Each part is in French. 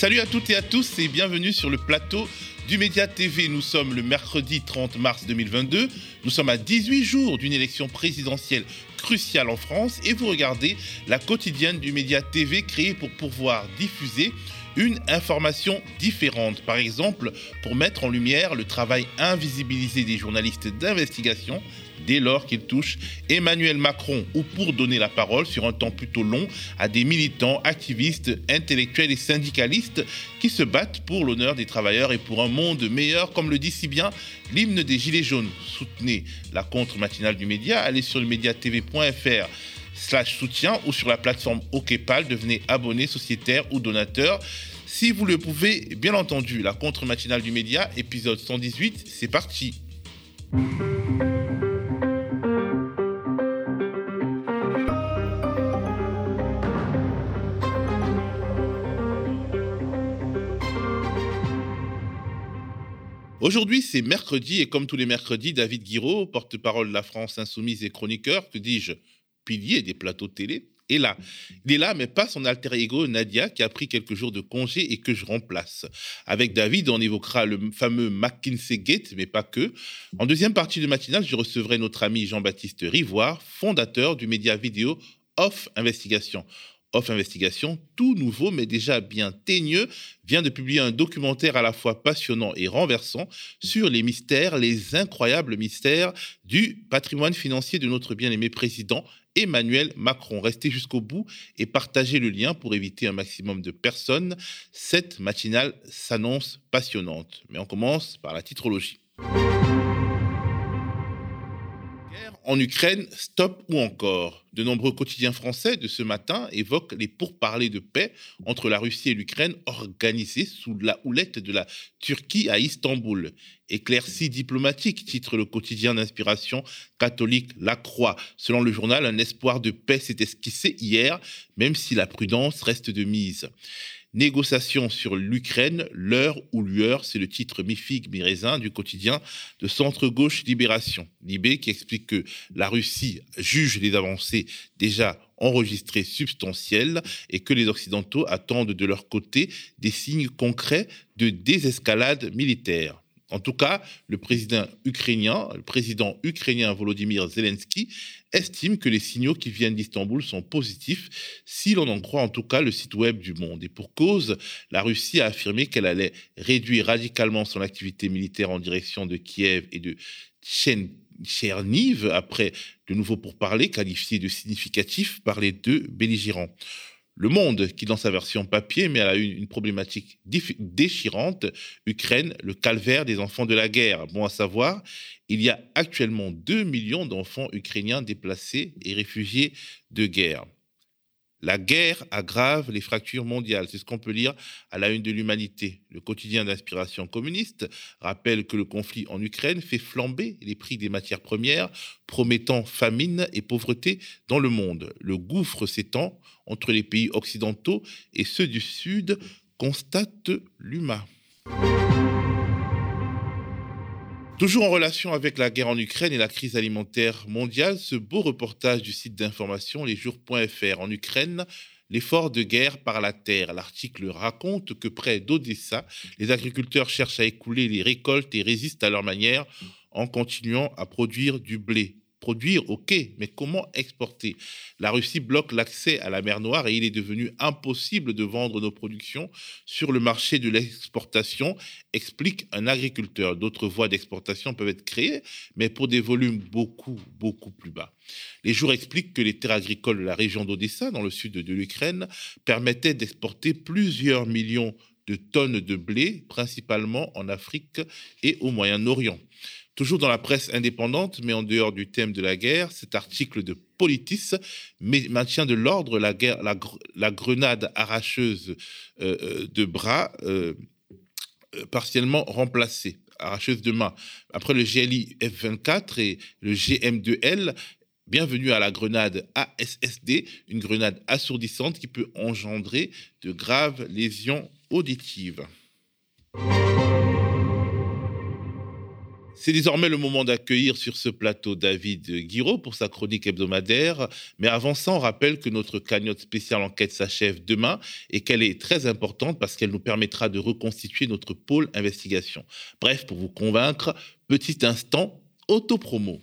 Salut à toutes et à tous et bienvenue sur le plateau du Média TV. Nous sommes le mercredi 30 mars 2022. Nous sommes à 18 jours d'une élection présidentielle cruciale en France et vous regardez la quotidienne du Média TV créée pour pouvoir diffuser une information différente. Par exemple, pour mettre en lumière le travail invisibilisé des journalistes d'investigation dès lors qu'il touche Emmanuel Macron ou pour donner la parole sur un temps plutôt long à des militants, activistes, intellectuels et syndicalistes qui se battent pour l'honneur des travailleurs et pour un monde meilleur, comme le dit si bien l'hymne des Gilets jaunes. Soutenez la contre-matinale du média, allez sur le médiatv.fr slash soutien ou sur la plateforme OKPAL, devenez abonné, sociétaire ou donateur. Si vous le pouvez, bien entendu, la contre-matinale du média, épisode 118, c'est parti. Aujourd'hui, c'est mercredi et comme tous les mercredis, David Guiraud, porte-parole de la France insoumise et chroniqueur, que dis-je, pilier des plateaux télé, est là. Il est là, mais pas son alter ego Nadia, qui a pris quelques jours de congé et que je remplace. Avec David, on évoquera le fameux McKinsey Gate, mais pas que. En deuxième partie de matinale, je recevrai notre ami Jean-Baptiste Rivoire, fondateur du média vidéo Off Investigation. Off Investigation, tout nouveau mais déjà bien teigneux, vient de publier un documentaire à la fois passionnant et renversant sur les mystères, les incroyables mystères du patrimoine financier de notre bien-aimé président Emmanuel Macron. Restez jusqu'au bout et partagez le lien pour éviter un maximum de personnes. Cette matinale s'annonce passionnante. Mais on commence par la titrologie en Ukraine, stop ou encore De nombreux quotidiens français de ce matin évoquent les pourparlers de paix entre la Russie et l'Ukraine organisés sous la houlette de la Turquie à Istanbul. Éclaircie diplomatique, titre le quotidien d'inspiration catholique La Croix. Selon le journal, un espoir de paix s'est esquissé hier, même si la prudence reste de mise. Négociations sur l'Ukraine, l'heure ou lueur, c'est le titre mi-figue, mi-raisin du quotidien de centre-gauche Libération. Libé qui explique que la Russie juge les avancées déjà enregistrées substantielles et que les Occidentaux attendent de leur côté des signes concrets de désescalade militaire. En tout cas, le président ukrainien, le président ukrainien Volodymyr Zelensky estime que les signaux qui viennent d'Istanbul sont positifs, si l'on en croit en tout cas le site web du Monde. Et pour cause, la Russie a affirmé qu'elle allait réduire radicalement son activité militaire en direction de Kiev et de Tcherniv après de nouveaux pourparlers qualifiés de significatifs par les deux belligérants. Le Monde, qui dans sa version papier met à une, une problématique déchirante, Ukraine, le calvaire des enfants de la guerre. Bon à savoir, il y a actuellement 2 millions d'enfants ukrainiens déplacés et réfugiés de guerre. La guerre aggrave les fractures mondiales. C'est ce qu'on peut lire à la une de l'humanité. Le quotidien d'inspiration communiste rappelle que le conflit en Ukraine fait flamber les prix des matières premières, promettant famine et pauvreté dans le monde. Le gouffre s'étend entre les pays occidentaux et ceux du Sud, constate l'UMA. Toujours en relation avec la guerre en Ukraine et la crise alimentaire mondiale, ce beau reportage du site d'information lesjours.fr en Ukraine, l'effort de guerre par la terre. L'article raconte que près d'Odessa, les agriculteurs cherchent à écouler les récoltes et résistent à leur manière en continuant à produire du blé produire, ok, mais comment exporter? La Russie bloque l'accès à la mer Noire et il est devenu impossible de vendre nos productions sur le marché de l'exportation, explique un agriculteur. D'autres voies d'exportation peuvent être créées, mais pour des volumes beaucoup, beaucoup plus bas. Les jours expliquent que les terres agricoles de la région d'Odessa, dans le sud de l'Ukraine, permettaient d'exporter plusieurs millions de tonnes de blé, principalement en Afrique et au Moyen-Orient. Toujours dans la presse indépendante, mais en dehors du thème de la guerre, cet article de Politis maintient de l'ordre la, guerre, grenade arracheuse euh, euh, de bras euh, partiellement remplacée, arracheuse de main. Après le GLI F-24 et le GM2L, bienvenue à la grenade ASSD, une grenade assourdissante qui peut engendrer de graves lésions auditives. C'est désormais le moment d'accueillir sur ce plateau David Guiraud pour sa chronique hebdomadaire. Mais avant ça, on rappelle que notre cagnotte spéciale enquête s'achève demain et qu'elle est très importante parce qu'elle nous permettra de reconstituer notre pôle investigation. Bref, pour vous convaincre, petit instant autopromo.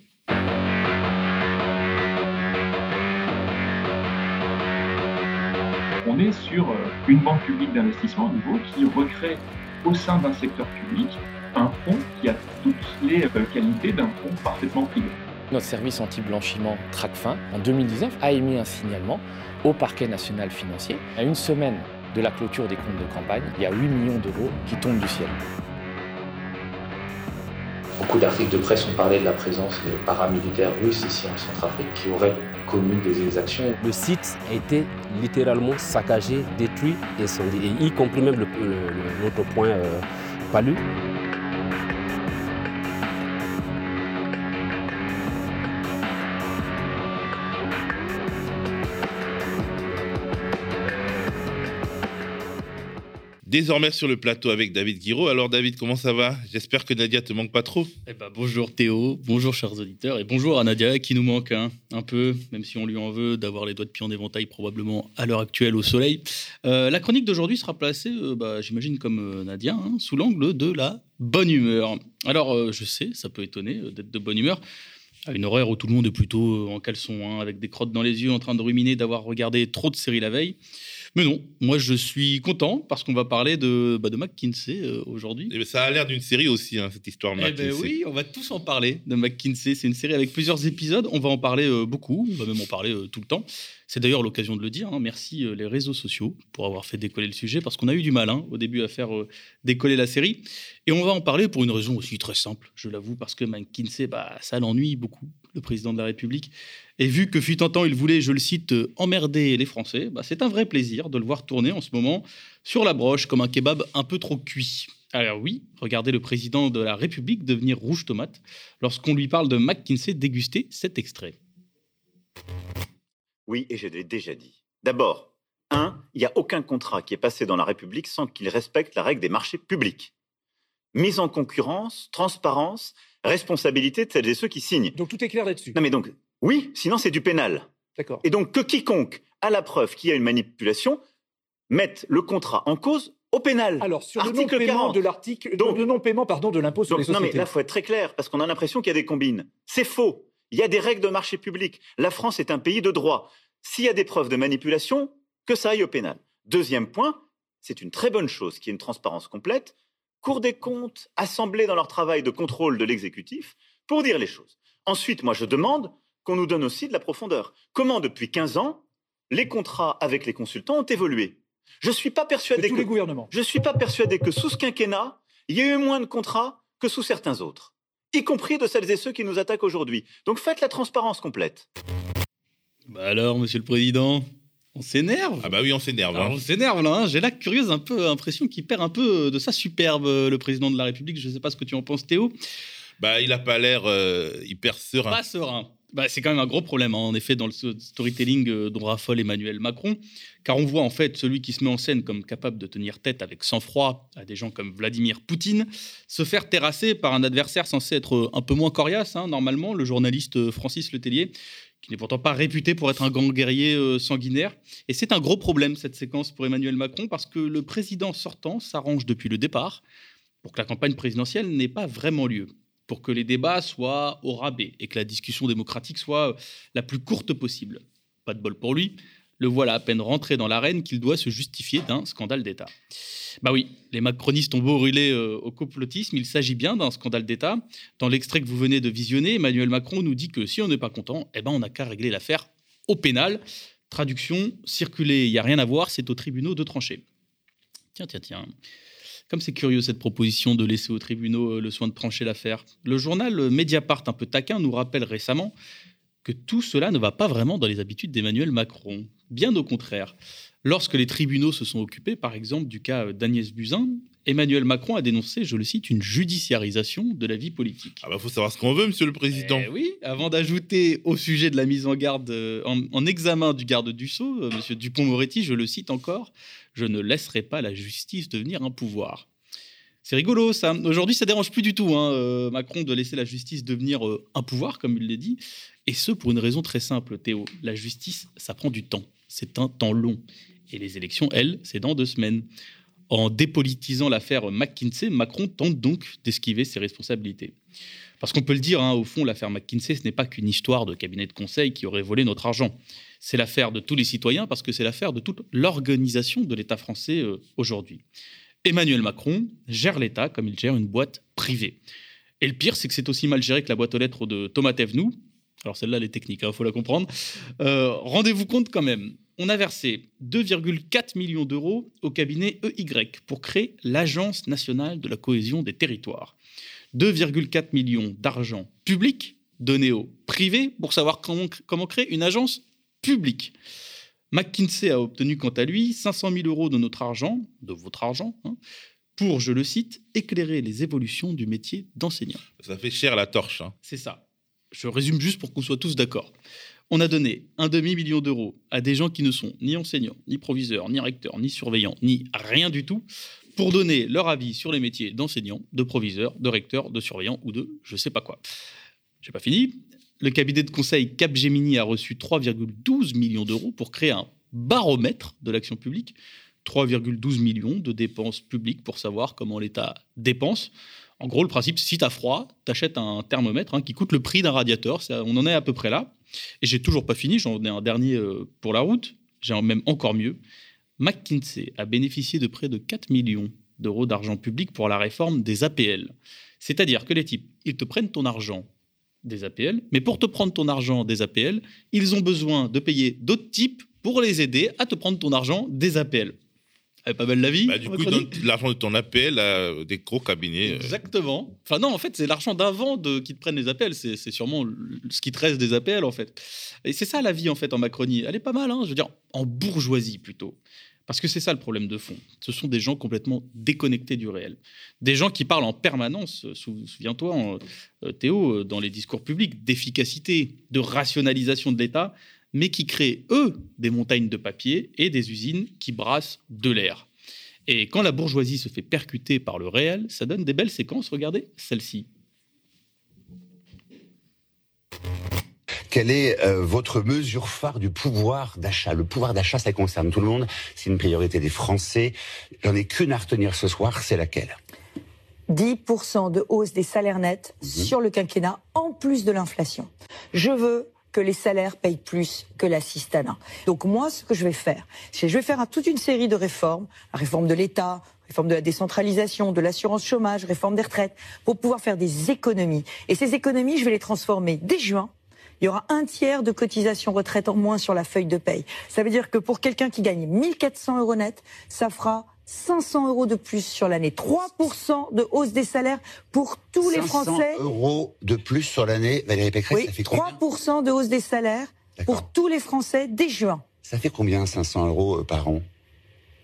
On est sur euh, une banque publique d'investissement à nouveau qui recrée au sein d'un secteur public un fonds qui a toutes les euh, qualités d'un fonds parfaitement privé. Notre service anti-blanchiment TRACFIN, en 2019, a émis un signalement au parquet national financier. À une semaine de la clôture des comptes de campagne, il y a 8 millions d'euros qui tombent du ciel. Beaucoup d'articles de presse ont parlé de la présence de paramilitaires russes ici en Centrafrique qui auraient commis des exactions. Le site a été littéralement saccagé, détruit, incendié, y compris même notre point euh, palu. Désormais sur le plateau avec David Guiraud. Alors David, comment ça va? J'espère que Nadia te manque pas trop. Eh ben, bonjour Théo, bonjour chers auditeurs et bonjour à Nadia qui nous manque hein, un peu, même si on lui en veut d'avoir les doigts de pied en éventail probablement à l'heure actuelle au soleil. Euh, la chronique d'aujourd'hui sera placée, euh, bah, j'imagine comme euh, Nadia, hein, sous l'angle de la bonne humeur. Alors je sais, ça peut étonner d'être de bonne humeur à une horaire où tout le monde est plutôt en caleçon, hein, avec des crottes dans les yeux, en train de ruminer d'avoir regardé trop de séries la veille. Mais non, moi je suis content parce qu'on va parler de, bah, de McKinsey euh, aujourd'hui. Eh ben, ça a l'air d'une série aussi, hein, cette histoire eh ben oui, on va tous en parler de McKinsey. C'est une série avec plusieurs épisodes. On va en parler euh, beaucoup, on va même en parler euh, tout le temps. C'est d'ailleurs l'occasion de le dire. Hein. Merci les réseaux sociaux pour avoir fait décoller le sujet parce qu'on a eu du mal hein, au début à faire décoller la série. Et on va en parler pour une raison aussi très simple, je l'avoue, parce que McKinsey, bah, ça l'ennuie beaucoup, le président de la République. Et vu que fut un temps, il voulait, je le cite, emmerder les Français, bah, c'est un vrai plaisir de le voir tourner en ce moment sur la broche comme un kebab un peu trop cuit. Alors oui, regardez le président de la République devenir rouge tomate lorsqu'on lui parle de McKinsey déguster cet extrait. Oui, et je l'ai déjà dit. D'abord, un, il n'y a aucun contrat qui est passé dans la République sans qu'il respecte la règle des marchés publics. Mise en concurrence, transparence, responsabilité de celles et ceux qui signent. Donc tout est clair là-dessus. Non mais donc, oui, sinon c'est du pénal. D'accord. Et donc que quiconque a la preuve qu'il y a une manipulation mette le contrat en cause au pénal. Alors sur le non-paiement de l'article, donc le non-paiement pardon de l'impôt sur les sociétés. Non mais là faut être très clair parce qu'on a l'impression qu'il y a des combines. C'est faux. Il y a des règles de marché public. La France est un pays de droit. S'il y a des preuves de manipulation, que ça aille au pénal. Deuxième point, c'est une très bonne chose qu'il y ait une transparence complète. Cour des comptes, assemblée dans leur travail de contrôle de l'exécutif pour dire les choses. Ensuite, moi je demande qu'on nous donne aussi de la profondeur. Comment, depuis 15 ans, les contrats avec les consultants ont évolué? Je ne suis pas persuadé que Je suis pas persuadé que sous ce quinquennat, il y ait eu moins de contrats que sous certains autres, y compris de celles et ceux qui nous attaquent aujourd'hui. Donc faites la transparence complète. Bah alors, Monsieur le Président, on s'énerve. Ah bah oui, on s'énerve. Hein. On s'énerve là. Hein. J'ai la curieuse un peu impression qu'il perd un peu de sa superbe, le président de la République. Je ne sais pas ce que tu en penses, Théo. Bah, il n'a pas l'air euh, hyper serein. Pas serein. Bah, c'est quand même un gros problème, hein, en effet, dans le storytelling euh, dont raffole Emmanuel Macron, car on voit en fait celui qui se met en scène comme capable de tenir tête avec sang-froid à des gens comme Vladimir Poutine, se faire terrasser par un adversaire censé être un peu moins coriace, hein, normalement, le journaliste euh, Francis Letellier, qui n'est pourtant pas réputé pour être un grand guerrier euh, sanguinaire. Et c'est un gros problème, cette séquence, pour Emmanuel Macron, parce que le président sortant s'arrange depuis le départ pour que la campagne présidentielle n'ait pas vraiment lieu pour que les débats soient au rabais et que la discussion démocratique soit la plus courte possible. Pas de bol pour lui, le voilà à peine rentré dans l'arène qu'il doit se justifier d'un scandale d'État. Bah oui, les macronistes ont beau brûler euh, au complotisme, il s'agit bien d'un scandale d'État. Dans l'extrait que vous venez de visionner, Emmanuel Macron nous dit que si on n'est pas content, eh ben on n'a qu'à régler l'affaire au pénal. Traduction, circuler, il n'y a rien à voir, c'est aux tribunaux de trancher. Tiens, tiens, tiens. Comme c'est curieux cette proposition de laisser aux tribunaux euh, le soin de trancher l'affaire. Le journal Mediapart, un peu taquin, nous rappelle récemment que tout cela ne va pas vraiment dans les habitudes d'Emmanuel Macron. Bien au contraire. Lorsque les tribunaux se sont occupés, par exemple, du cas d'Agnès Buzyn, Emmanuel Macron a dénoncé, je le cite, une judiciarisation de la vie politique. Ah bah faut savoir ce qu'on veut, monsieur le président. Eh oui, avant d'ajouter au sujet de la mise en garde, euh, en, examen du garde du Sceau, monsieur Dupont-Moretti, je le cite encore, je ne laisserai pas la justice devenir un pouvoir. C'est rigolo, ça. Aujourd'hui, ça dérange plus du tout, hein, euh, Macron, de laisser la justice devenir euh, un pouvoir, comme il l'a dit. Et ce, pour une raison très simple, Théo. La justice, ça prend du temps. C'est un temps long. Et les élections, elles, c'est dans deux semaines. En dépolitisant l'affaire McKinsey, Macron tente donc d'esquiver ses responsabilités. Parce qu'on peut le dire, hein, au fond, l'affaire McKinsey, ce n'est pas qu'une histoire de cabinet de conseil qui aurait volé notre argent. C'est l'affaire de tous les citoyens parce que c'est l'affaire de toute l'organisation de l'État français euh, aujourd'hui. Emmanuel Macron gère l'État comme il gère une boîte privée. Et le pire, c'est que c'est aussi mal géré que la boîte aux lettres de Thomas Thévenoud. Alors celle-là, elle est technique, il hein, faut la comprendre. Euh, rendez-vous compte quand même, on a versé 2,4 millions d'euros au cabinet EY pour créer l'Agence nationale de la cohésion des territoires. 2,4 millions d'argent public donné au privé pour savoir comment, comment créer une agence publique. McKinsey a obtenu quant à lui 500 000 euros de notre argent, de votre argent, hein, pour, je le cite, éclairer les évolutions du métier d'enseignant. Ça fait cher la torche. Hein. C'est ça. Je résume juste pour qu'on soit tous d'accord. On a donné un demi-million d'euros à des gens qui ne sont ni enseignants, ni proviseurs, ni recteurs, ni surveillants, ni rien du tout, pour donner leur avis sur les métiers d'enseignants, de proviseurs, de recteurs, de surveillants ou de je sais pas quoi. J'ai pas fini. Le cabinet de conseil Capgemini a reçu 3,12 millions d'euros pour créer un baromètre de l'action publique. 3,12 millions de dépenses publiques pour savoir comment l'État dépense. En gros, le principe, si tu as froid, tu achètes un thermomètre hein, qui coûte le prix d'un radiateur. on en est à peu près là. Et j'ai toujours pas fini, j'en ai un dernier euh, pour la route. J'ai même encore mieux. McKinsey a bénéficié de près de 4 millions d'euros d'argent public pour la réforme des APL. C'est-à-dire que les types, ils te prennent ton argent des APL, mais pour te prendre ton argent des APL, ils ont besoin de payer d'autres types pour les aider à te prendre ton argent des APL. Elle pas belle la vie. Bah, du coup, l'argent de ton APL à des gros cabinets. Euh. Exactement. Enfin, non, en fait, c'est l'argent d'avant qui te prennent les APL. C'est sûrement ce qui te reste des APL, en fait. Et c'est ça la vie, en fait, en Macronie. Elle est pas mal, hein, je veux dire, en bourgeoisie plutôt. Parce que c'est ça le problème de fond. Ce sont des gens complètement déconnectés du réel. Des gens qui parlent en permanence, souviens-toi, euh, Théo, euh, dans les discours publics, d'efficacité, de rationalisation de l'État, mais qui créent, eux, des montagnes de papier et des usines qui brassent de l'air. Et quand la bourgeoisie se fait percuter par le réel, ça donne des belles séquences. Regardez celle-ci. Quelle est euh, votre mesure phare du pouvoir d'achat? Le pouvoir d'achat, ça concerne tout le monde. C'est une priorité des Français. J'en ai qu'une à retenir ce soir, c'est laquelle? 10% de hausse des salaires nets mhm. sur le quinquennat, en plus de l'inflation. Je veux que les salaires payent plus que l'assistanat. Donc moi, ce que je vais faire, c'est je vais faire toute une série de réformes, la réforme de l'État, réforme de la décentralisation, de l'assurance chômage, réforme des retraites, pour pouvoir faire des économies. Et ces économies, je vais les transformer dès juin il y aura un tiers de cotisation retraite en moins sur la feuille de paye. Ça veut dire que pour quelqu'un qui gagne 1400 euros net, ça fera 500 euros de plus sur l'année. 3% de hausse des salaires pour tous les Français. 500 euros de plus sur l'année, Valérie Pécresse, oui, ça fait 3% de hausse des salaires pour tous les Français dès juin. Ça fait combien 500 euros euh, par an?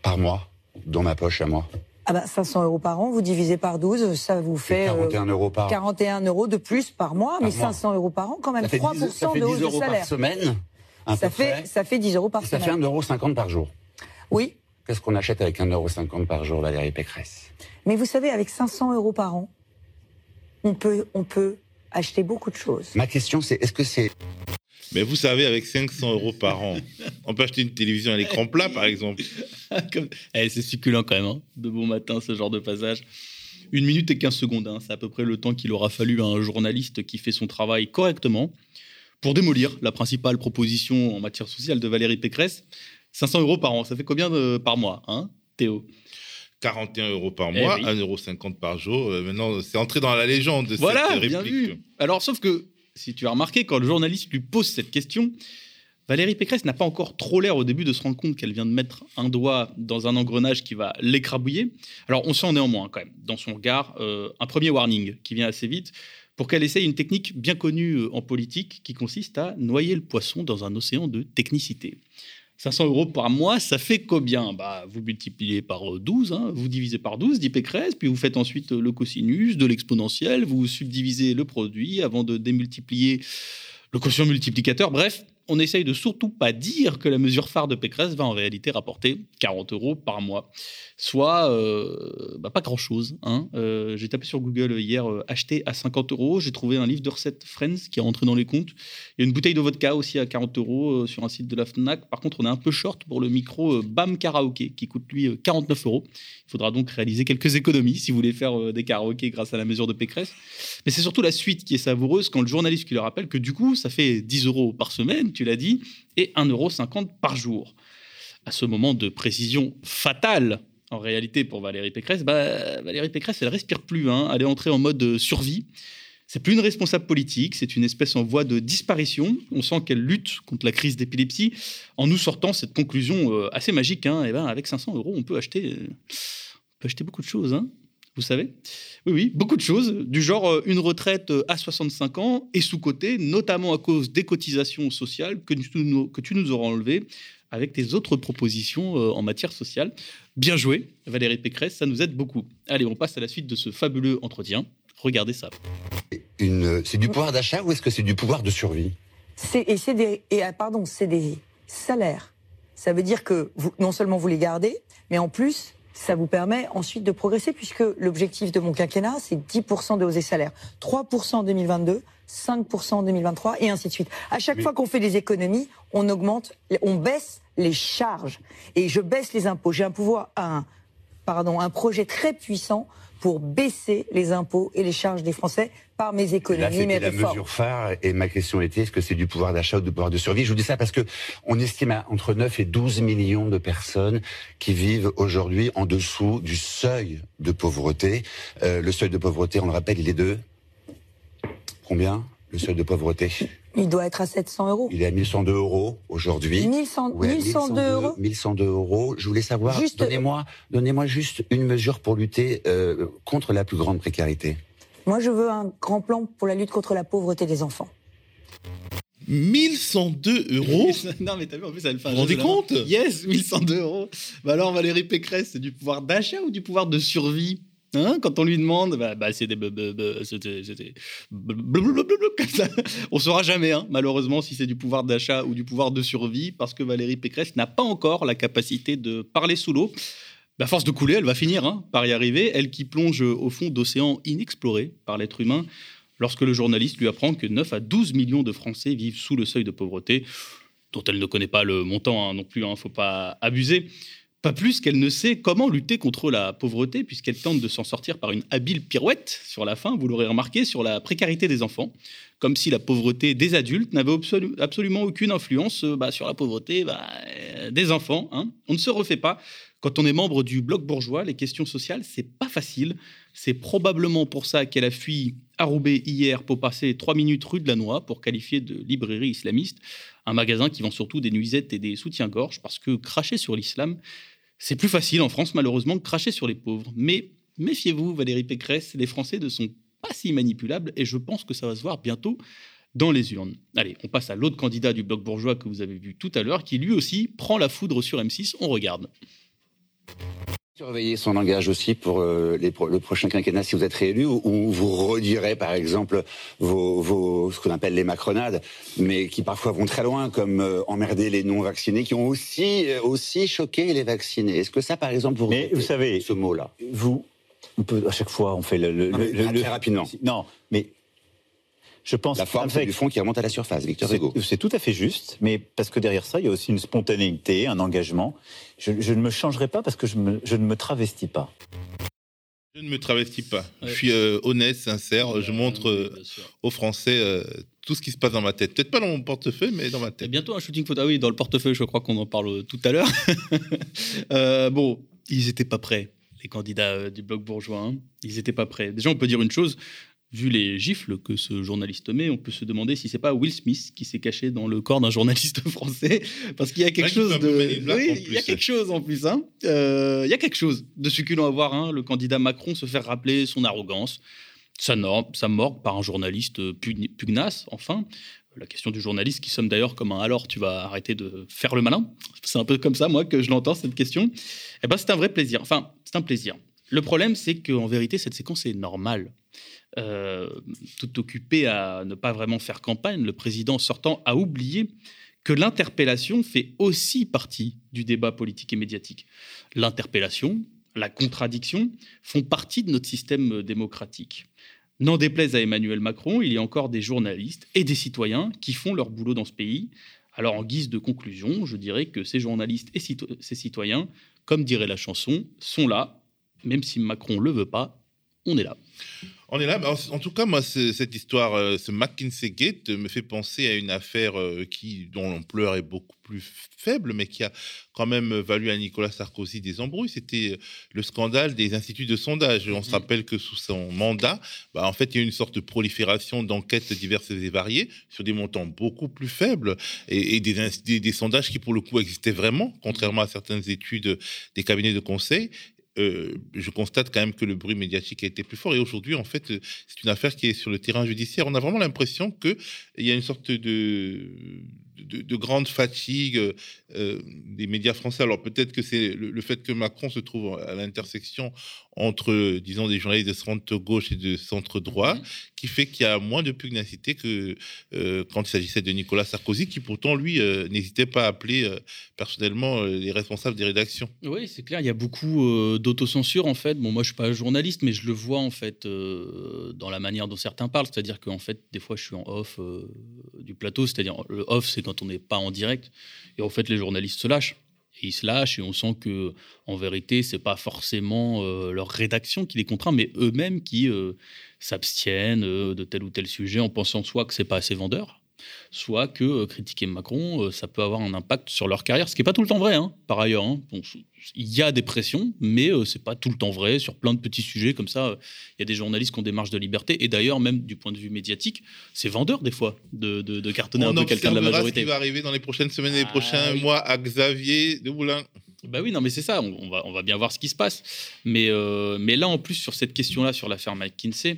Par mois? Dans ma poche à moi? Ah bah 500 euros par an, vous divisez par 12, ça vous fait 41 euros par 41 euros de plus par mois, mais 500 euros par an quand même, 3% de hausse de salaire. par semaine. Ça fait, ça fait 10 euros par semaine. Ça fait 1,50 euro par jour. Oui, Qu'est-ce qu'on achète avec 1,50 euro par jour, Valérie Pécresse? Mais vous savez, avec 500 euros par an, on peut, on peut acheter beaucoup de choses. Ma question, c'est est-ce que c'est. Mais vous savez, avec 500 euros par an, on peut acheter une télévision à l'écran plat, par exemple. Eh, c'est succulent quand même, hein, de bon matin, ce genre de passage. Une minute et 15 secondes, hein, c'est à peu près le temps qu'il aura fallu à un journaliste qui fait son travail correctement pour démolir la principale proposition en matière sociale de Valérie Pécresse. 500 euros par an, ça fait combien de, par mois, hein, Théo? 41 euros par eh mois, 1,50 euro par jour. Euh, maintenant, c'est entré dans la légende de voilà, cette réplique. Bien vu. Alors, sauf que, si tu as remarqué, quand le journaliste lui pose cette question, Valérie Pécresse n'a pas encore trop l'air au début de se rendre compte qu'elle vient de mettre un doigt dans un engrenage qui va l'écrabouiller. Alors, on sent néanmoins, quand même, dans son regard, euh, un premier warning qui vient assez vite pour qu'elle essaye une technique bien connue euh, en politique qui consiste à noyer le poisson dans un océan de technicité. 500 euros par mois, ça fait combien? Bah, Vous multipliez par 12, hein, vous divisez par 12, dit Pécresse, puis vous faites ensuite le cosinus de l'exponentiel, vous subdivisez le produit avant de démultiplier le quotient multiplicateur. Bref, on essaye de surtout pas dire que la mesure phare de Pécresse va en réalité rapporter 40 euros par mois, soit euh, bah, pas grand-chose. Hein. Euh, j'ai tapé sur Google hier euh, acheter à 50 euros, j'ai trouvé un livre de recettes Friends qui est rentré dans les comptes. Il y a une bouteille de vodka aussi à 40 euros sur un site de la Fnac. Par contre, on est un peu short pour le micro BAM Karaoke qui coûte lui 49 euros. Il faudra donc réaliser quelques économies si vous voulez faire des karaokés grâce à la mesure de Pécresse. Mais c'est surtout la suite qui est savoureuse quand le journaliste qui le rappelle que du coup, ça fait 10 euros par semaine, tu l'as dit, et 1,50 euro par jour. À ce moment de précision fatale, en réalité, pour Valérie Pécresse, bah, Valérie Pécresse, elle respire plus. Hein. Elle est entrée en mode survie. C'est plus une responsable politique, c'est une espèce en voie de disparition. On sent qu'elle lutte contre la crise d'épilepsie en nous sortant cette conclusion euh, assez magique. Hein. Et eh ben, avec 500 euros, on peut acheter, euh, on peut acheter beaucoup de choses. Hein vous savez Oui, oui, beaucoup de choses, du genre euh, une retraite euh, à 65 ans et sous-côté, notamment à cause des cotisations sociales que tu nous, que tu nous auras enlevées avec tes autres propositions euh, en matière sociale. Bien joué, Valérie Pécresse, ça nous aide beaucoup. Allez, on passe à la suite de ce fabuleux entretien. Regardez ça. C'est du pouvoir d'achat ou est-ce que c'est du pouvoir de survie? Et c'est des, et, ah, pardon, c'est des salaires. Ça veut dire que vous, non seulement vous les gardez, mais en plus, ça vous permet ensuite de progresser puisque l'objectif de mon quinquennat, c'est 10% de hausse des salaires. 3% en 2022, 5% en 2023 et ainsi de suite. À chaque fois qu'on fait des économies, on augmente, on baisse les charges et je baisse les impôts. J'ai un pouvoir, un, pardon, un projet très puissant pour baisser les impôts et les charges des Français par mes économies, Là, la mesure phare. Et ma question était est-ce que c'est du pouvoir d'achat ou du pouvoir de survie? Je vous dis ça parce que on estime à entre 9 et 12 millions de personnes qui vivent aujourd'hui en dessous du seuil de pauvreté. Euh, le seuil de pauvreté, on le rappelle, il est de combien? Le seuil de pauvreté il doit être à 700 euros. Il est à 1102 euros aujourd'hui. 1102 euros 1102 euros. Je voulais savoir, donnez-moi donnez juste une mesure pour lutter euh, contre la plus grande précarité. Moi, je veux un grand plan pour la lutte contre la pauvreté des enfants. 1102 euros? Non, mais t'as vu, en plus, elle fait un Vous vous rendez compte? Yes, 1102 euros. Bah alors, Valérie Pécresse, c'est du pouvoir d'achat ou du pouvoir de survie? Hein, quand on lui demande, bah, bah c'est des. On saura jamais, hein, malheureusement, si c'est du pouvoir d'achat ou du pouvoir de survie, parce que Valérie Pécresse n'a pas encore la capacité de parler sous l'eau. À force de couler, elle va finir hein, par y arriver. Elle qui plonge au fond d'océans inexplorés par l'être humain, lorsque le journaliste lui apprend que 9 à 12 millions de Français vivent sous le seuil de pauvreté, dont elle ne connaît pas le montant non plus, il ne faut pas abuser. Pas plus qu'elle ne sait comment lutter contre la pauvreté, puisqu'elle tente de s'en sortir par une habile pirouette sur la fin, vous l'aurez remarqué, sur la précarité des enfants, comme si la pauvreté des adultes n'avait absolument aucune influence euh, bah, sur la pauvreté bah, euh, des enfants. Hein. On ne se refait pas. Quand on est membre du bloc bourgeois, les questions sociales, c'est pas facile. C'est probablement pour ça qu'elle a fui à Roubaix hier pour passer trois minutes rue de la Noix pour qualifier de librairie islamiste un magasin qui vend surtout des nuisettes et des soutiens-gorge, parce que cracher sur l'islam, c'est plus facile en France, malheureusement, de cracher sur les pauvres. Mais méfiez-vous, Valérie Pécresse, les Français ne sont pas si manipulables et je pense que ça va se voir bientôt dans les urnes. Allez, on passe à l'autre candidat du bloc bourgeois que vous avez vu tout à l'heure, qui lui aussi prend la foudre sur M6. On regarde. Surveiller son langage aussi pour euh, les le prochain quinquennat si vous êtes réélu, ou, vous redirez par exemple vos, ce qu'on appelle les macronades, mais qui parfois vont très loin, comme euh, emmerder les non-vaccinés, qui ont aussi euh, aussi choqué les vaccinés. Est-ce que ça, par exemple, vous, mais vous savez ce mot-là? Vous, on peut à chaque fois on fait le, le, très rapidement. Non, mais je pense la forme du fond qui remonte à la surface, Victor Hugo. C'est tout à fait juste, mais parce que derrière ça, il y a aussi une spontanéité, un engagement. Je, ne me changerai pas parce que je, ne me travestis pas. Je ne me travestis pas. Je suis euh, honnête, sincère. je montre euh, aux Français euh, tout ce qui se passe dans ma tête. Peut-être pas dans mon portefeuille, mais dans ma tête. bientôt un shooting photo. Ah oui, dans le portefeuille, je crois qu'on en parle tout à l'heure. bon, ils n'étaient pas prêts, les candidats du bloc bourgeois. Hein. Ils n'étaient pas prêts. Déjà, on peut dire une chose vu les gifles que ce journaliste met, on peut se demander si c'est pas Will Smith qui s'est caché dans le corps d'un journaliste français, parce qu'il y a quelque chose de, oui, il y a quelque chose en plus, hein. Euh, il y a quelque chose de succulent à voir, hein. Le candidat Macron se faire rappeler son arrogance, sa norme, sa morgue par un journaliste pugnace, enfin. La question du journaliste qui sonne d'ailleurs comme un alors tu vas arrêter de faire le malin? C'est un peu comme ça, moi, que je l'entends, cette question. Eh ben, c'est un vrai plaisir. Enfin, c'est un plaisir. Le problème, c'est qu'en vérité, cette séquence est normale. Euh, tout occupé à ne pas vraiment faire campagne, le président sortant a oublié que l'interpellation fait aussi partie du débat politique et médiatique. L'interpellation, la contradiction font partie de notre système démocratique. N'en déplaise à Emmanuel Macron, il y a encore des journalistes et des citoyens qui font leur boulot dans ce pays. Alors en guise de conclusion, je dirais que ces journalistes et ces citoyens, comme dirait la chanson, sont là, même si Macron ne le veut pas, on est là. On est là. En tout cas, moi, cette histoire, euh, ce McKinsey Gate me fait penser à une affaire euh, qui, dont l'ampleur est beaucoup plus faible, mais qui a quand même valu à Nicolas Sarkozy des embrouilles. C'était euh, le scandale des instituts de sondage. On se mhm. rappelle que sous son mandat, bah, en fait, il y a eu une sorte de prolifération d'enquêtes diverses et variées sur des montants beaucoup plus faibles et, des, des, sondages qui, pour le coup, existaient vraiment, contrairement à certaines études des cabinets de conseil. Euh, je constate quand même que le bruit médiatique a été plus fort. Et aujourd'hui, en fait, c'est une affaire qui est sur le terrain judiciaire. On a vraiment l'impression qu'il y a une sorte de, de, grande fatigue euh, des médias français. Alors peut-être que c'est le, fait que Macron se trouve à l'intersection entre, disons, des journalistes de centre gauche et de centre droit, mhm. qui fait qu'il y a moins de pugnacité que euh, quand il s'agissait de Nicolas Sarkozy, qui pourtant, lui, euh, n'hésitait pas à appeler personnellement les responsables des rédactions. Oui, c'est clair, il y a beaucoup d'autocensure, en fait. Bon, moi, je suis pas journaliste, mais je le vois, en fait, dans la manière dont certains parlent. C'est-à-dire qu'en fait, des fois, je suis en off du plateau. C'est-à-dire, le off, c'est quand on n'est pas en direct. Et en fait, les journalistes se lâchent. Et ils se lâchent et on sent que, en vérité, c'est pas forcément euh, leur rédaction qui les contraint, mais eux-mêmes qui euh, s'abstiennent euh, de tel ou tel sujet en pensant soit que c'est pas assez vendeur, soit que euh, critiquer Macron, euh, ça peut avoir un impact sur leur carrière, ce qui n'est pas tout le temps vrai, hein, par ailleurs. Hein. il y a des pressions, mais euh, ce n'est pas tout le temps vrai. Sur plein de petits sujets comme ça, il y a des journalistes qui ont des marges de liberté. Et d'ailleurs, même du point de vue médiatique, c'est vendeur des fois de, de, cartonner un peu quelqu'un de la majorité. ce qui va arriver dans les prochaines semaines et les ah prochains mois à Xavier de Moulin. Bah oui, non, mais c'est ça, on, va, on va bien voir ce qui se passe. Mais, mais là, en plus, sur cette question-là, sur l'affaire McKinsey,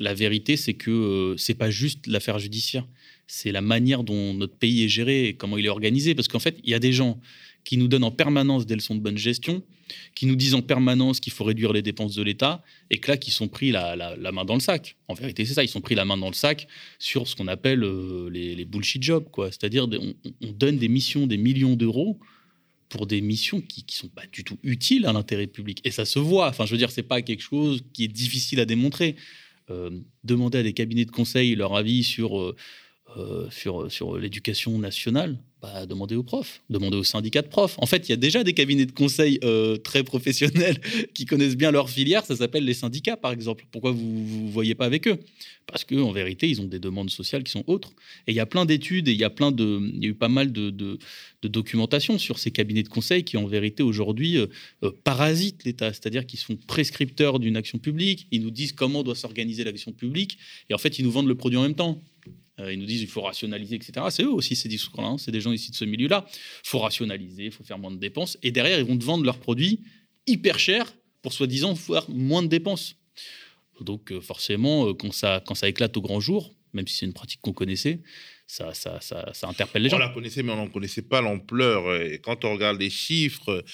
la vérité, c'est que c'est pas juste l'affaire judiciaire c'est la manière dont notre pays est géré et comment il est organisé. Parce qu'en fait, il y a des gens qui nous donnent en permanence des leçons de bonne gestion, qui nous disent en permanence qu'il faut réduire les dépenses de l'État, et que là, qui sont pris la, main dans le sac. En vérité, c'est ça, ils sont pris la main dans le sac sur ce qu'on appelle euh, les, bullshit jobs. quoi. C'est-à-dire, on, donne des missions, des millions d'euros pour des missions qui ne sont pas du tout utiles à l'intérêt public. Et ça se voit. Enfin, je veux dire, c'est pas quelque chose qui est difficile à démontrer. Euh, demander à des cabinets de conseil leur avis sur... Euh, euh, sur, l'éducation nationale, bah, demandez aux profs, demandez aux syndicats de profs. En fait, il y a déjà des cabinets de conseil euh, très professionnels qui connaissent bien leur filière. Ça s'appelle les syndicats, par exemple. Pourquoi vous ne voyez pas avec eux? Parce qu'en vérité, ils ont des demandes sociales qui sont autres. Et il y a plein d'études et il y a, y a eu pas mal de, de, documentation sur ces cabinets de conseil qui, en vérité, aujourd'hui, euh, parasitent l'État. C'est-à-dire qu'ils sont prescripteurs d'une action publique. Ils nous disent comment doit s'organiser l'action publique. Et en fait, ils nous vendent le produit en même temps. Euh, ils nous disent il faut rationaliser, etc. C'est eux aussi ces discours-là. Hein. C'est des gens ici de ce milieu-là. Il faut rationaliser, il faut faire moins de dépenses. Et derrière, ils vont te vendre leurs produits hyper chers pour soi-disant faire moins de dépenses. Donc euh, forcément, euh, quand, ça, quand ça éclate au grand jour, même si c'est une pratique qu'on connaissait, ça, ça, ça, ça, interpelle les gens. On la connaissait, mais on n'en connaissait pas l'ampleur. Et quand on regarde les chiffres,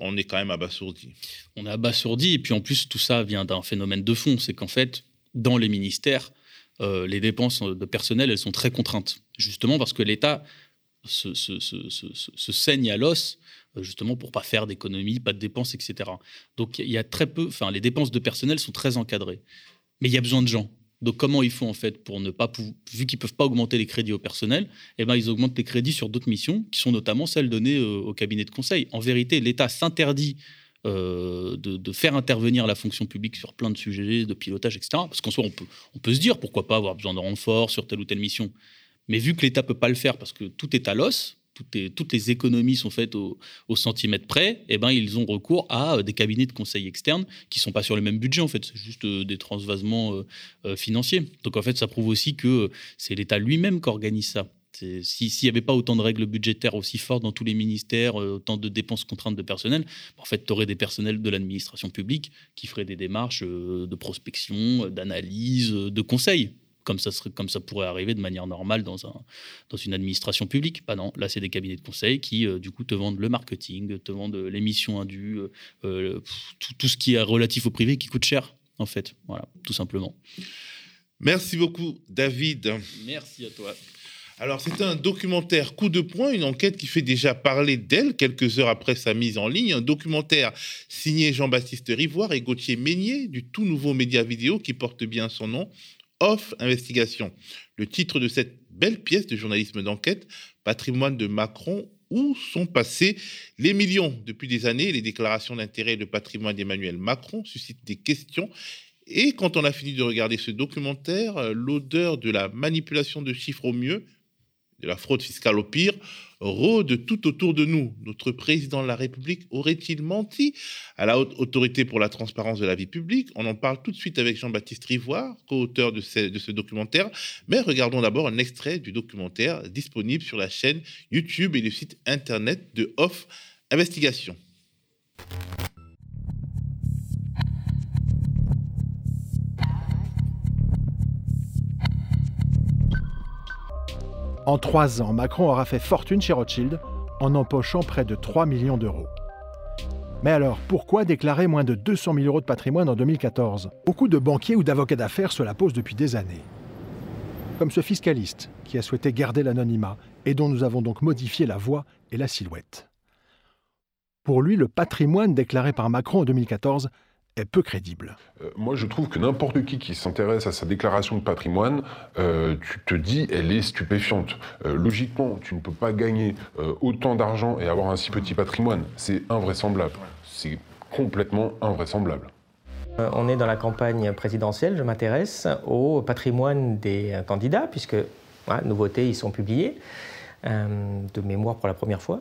on est quand même abasourdi. On est abasourdi. Et puis en plus, tout ça vient d'un phénomène de fond. C'est qu'en fait, dans les ministères, euh, les dépenses de personnel, elles sont très contraintes, justement parce que l'État se, saigne à l'os, euh, justement pour pas faire d'économies, pas de dépenses, etc. Donc il y a très peu, enfin les dépenses de personnel sont très encadrées, mais il y a besoin de gens. Donc comment ils font en fait pour ne pas, vu qu'ils peuvent pas augmenter les crédits au personnel, eh ben ils augmentent les crédits sur d'autres missions, qui sont notamment celles données euh, au cabinet de conseil. En vérité, l'État s'interdit euh, de, faire intervenir la fonction publique sur plein de sujets de pilotage, etc. Parce qu'en soi, on peut, on peut se dire pourquoi pas avoir besoin de renfort sur telle ou telle mission. Mais vu que l'État peut pas le faire parce que tout est à l'os, toutes les économies sont faites au, centimètre près, eh ben, ils ont recours à euh, des cabinets de conseil externes qui sont pas sur le même budget, en fait. C'est juste euh, des transvasements financiers. Donc, en fait, ça prouve aussi que c'est l'État lui-même qui organise ça. S'il n'y avait pas autant de règles budgétaires aussi fortes dans tous les ministères, euh, autant de dépenses contraintes de personnel, en fait, tu aurais des personnels de l'administration publique qui feraient des démarches euh, de prospection, euh, d'analyse, de conseil, comme ça, serait, comme ça pourrait arriver de manière normale dans, un, dans une administration publique. Pas non, là, c'est des cabinets de conseil qui, du coup, te vendent le marketing, te vendent l'émission indue, tout, tout ce qui est relatif au privé qui coûte cher, en fait. Voilà, tout simplement. Merci beaucoup, David. Merci à toi. Alors, c'est un documentaire coup de poing, une enquête qui fait déjà parler d'elle quelques heures après sa mise en ligne. Un documentaire signé Jean-Baptiste Rivoire et Gauthier Meignier du tout nouveau média vidéo qui porte bien son nom, Off Investigation. Le titre de cette belle pièce de journalisme d'enquête, Patrimoine de Macron où sont passés les millions Depuis des années, les déclarations d'intérêt de patrimoine d'Emmanuel Macron suscitent des questions. Et quand on a fini de regarder ce documentaire, l'odeur de la manipulation de chiffres au mieux de la fraude fiscale au pire, rôde tout autour de nous. Notre président de la République aurait-il menti à la haute autorité pour la transparence de la vie publique? On en parle tout de suite avec Jean-Baptiste Rivoire, co-auteur de ce, de ce documentaire. Mais regardons d'abord un extrait du documentaire disponible sur la chaîne YouTube et le site internet de Off Investigation. En trois ans, Macron aura fait fortune chez Rothschild en empochant près de 3 millions d'euros. Mais alors, pourquoi déclarer moins de 200 000 euros de patrimoine en 2014 Beaucoup de banquiers ou d'avocats d'affaires se la posent depuis des années. Comme ce fiscaliste qui a souhaité garder l'anonymat et dont nous avons donc modifié la voix et la silhouette. Pour lui, le patrimoine déclaré par Macron en 2014 est peu crédible. Euh, moi, je trouve que n'importe qui qui s'intéresse à sa déclaration de patrimoine, euh, tu te dis, elle est stupéfiante. Euh, logiquement, tu ne peux pas gagner autant d'argent et avoir un si petit patrimoine. C'est invraisemblable. C'est complètement invraisemblable. On est dans la campagne présidentielle, je m'intéresse au patrimoine des candidats, puisque nos votés, ils sont publiés, de mémoire pour la première fois.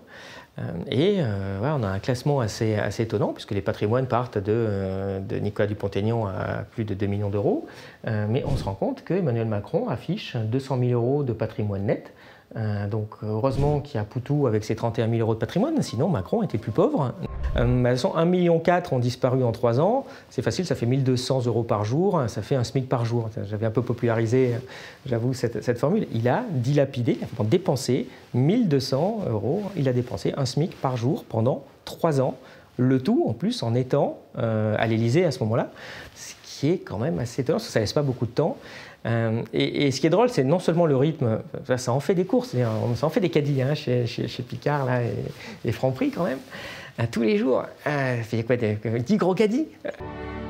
Euh, et euh, on a un classement assez, étonnant, puisque les patrimoines partent de, euh, Nicolas Dupont-Aignan à plus de 2 millions d'euros. mais on se rend compte qu'Emmanuel Macron affiche 200 000 euros de patrimoine net, euh, donc heureusement qu'il y a Poutou avec ses 31 000 euros de patrimoine, sinon Macron était plus pauvre. Euh, 1,4 million ont disparu en 3 ans. C'est facile, ça fait 1200 euros par jour, ça fait un SMIC par jour. J'avais un peu popularisé, j'avoue, cette, formule. Il a dilapidé, il a dépensé 1200 euros, il a dépensé un SMIC par jour pendant 3 ans. Le tout, en plus, en étant euh, à l'Élysée à ce moment-là, ce qui est quand même assez étonnant, parce que ça ne laisse pas beaucoup de temps. Euh, et, ce qui est drôle, c'est non seulement le rythme, ça en fait des courses, ça en fait des caddies hein, chez, Picard là, et, et Franprix quand même. Euh, tous les jours, euh, fait quoi, 10 gros caddies?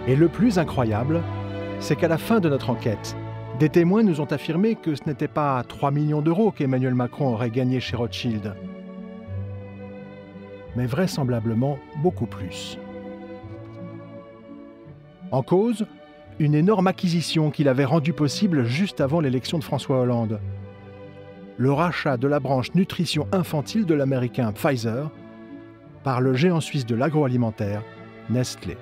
Et le plus incroyable, c'est qu'à la fin de notre enquête, des témoins nous ont affirmé que ce n'était pas 3 millions d'euros qu'Emmanuel Macron aurait gagné chez Rothschild, mais vraisemblablement beaucoup plus. En cause, une énorme acquisition qu'il avait rendue possible juste avant l'élection de François Hollande. Le rachat de la branche nutrition infantile de l'américain Pfizer par le géant suisse de l'agroalimentaire, Nestlé.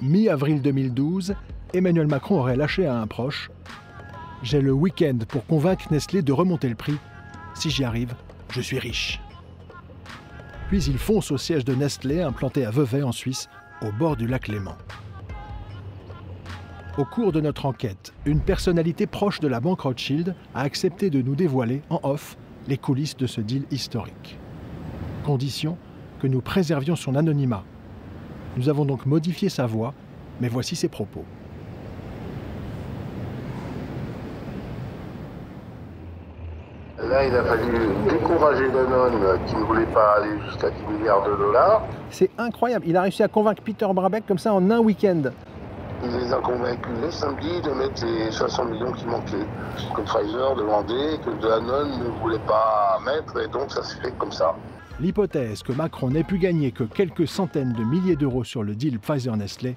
Mi-avril 2012, Emmanuel Macron aurait lâché à un proche J'ai le week-end pour convaincre Nestlé de remonter le prix. Si j'y arrive, je suis riche. Puis il fonce au siège de Nestlé implanté à Vevey en Suisse au bord du lac Léman. Au cours de notre enquête, une personnalité proche de la banque Rothschild a accepté de nous dévoiler en off les coulisses de ce deal historique. Condition que nous préservions son anonymat. Nous avons donc modifié sa voix, mais voici ses propos. Là, il a fallu décourager Danone qui ne voulait pas aller jusqu'à 10 milliards de dollars. C'est incroyable. Il a réussi à convaincre Peter Brabeck comme ça en un week-end. Il les a convaincus les samedis de mettre les 60 millions qui manquaient. Que Pfizer demandait, que Danone ne voulait pas mettre, et donc ça s'est fait comme ça. L'hypothèse que Macron n'ait pu gagner que quelques centaines de milliers d'euros sur le deal Pfizer-Nestlé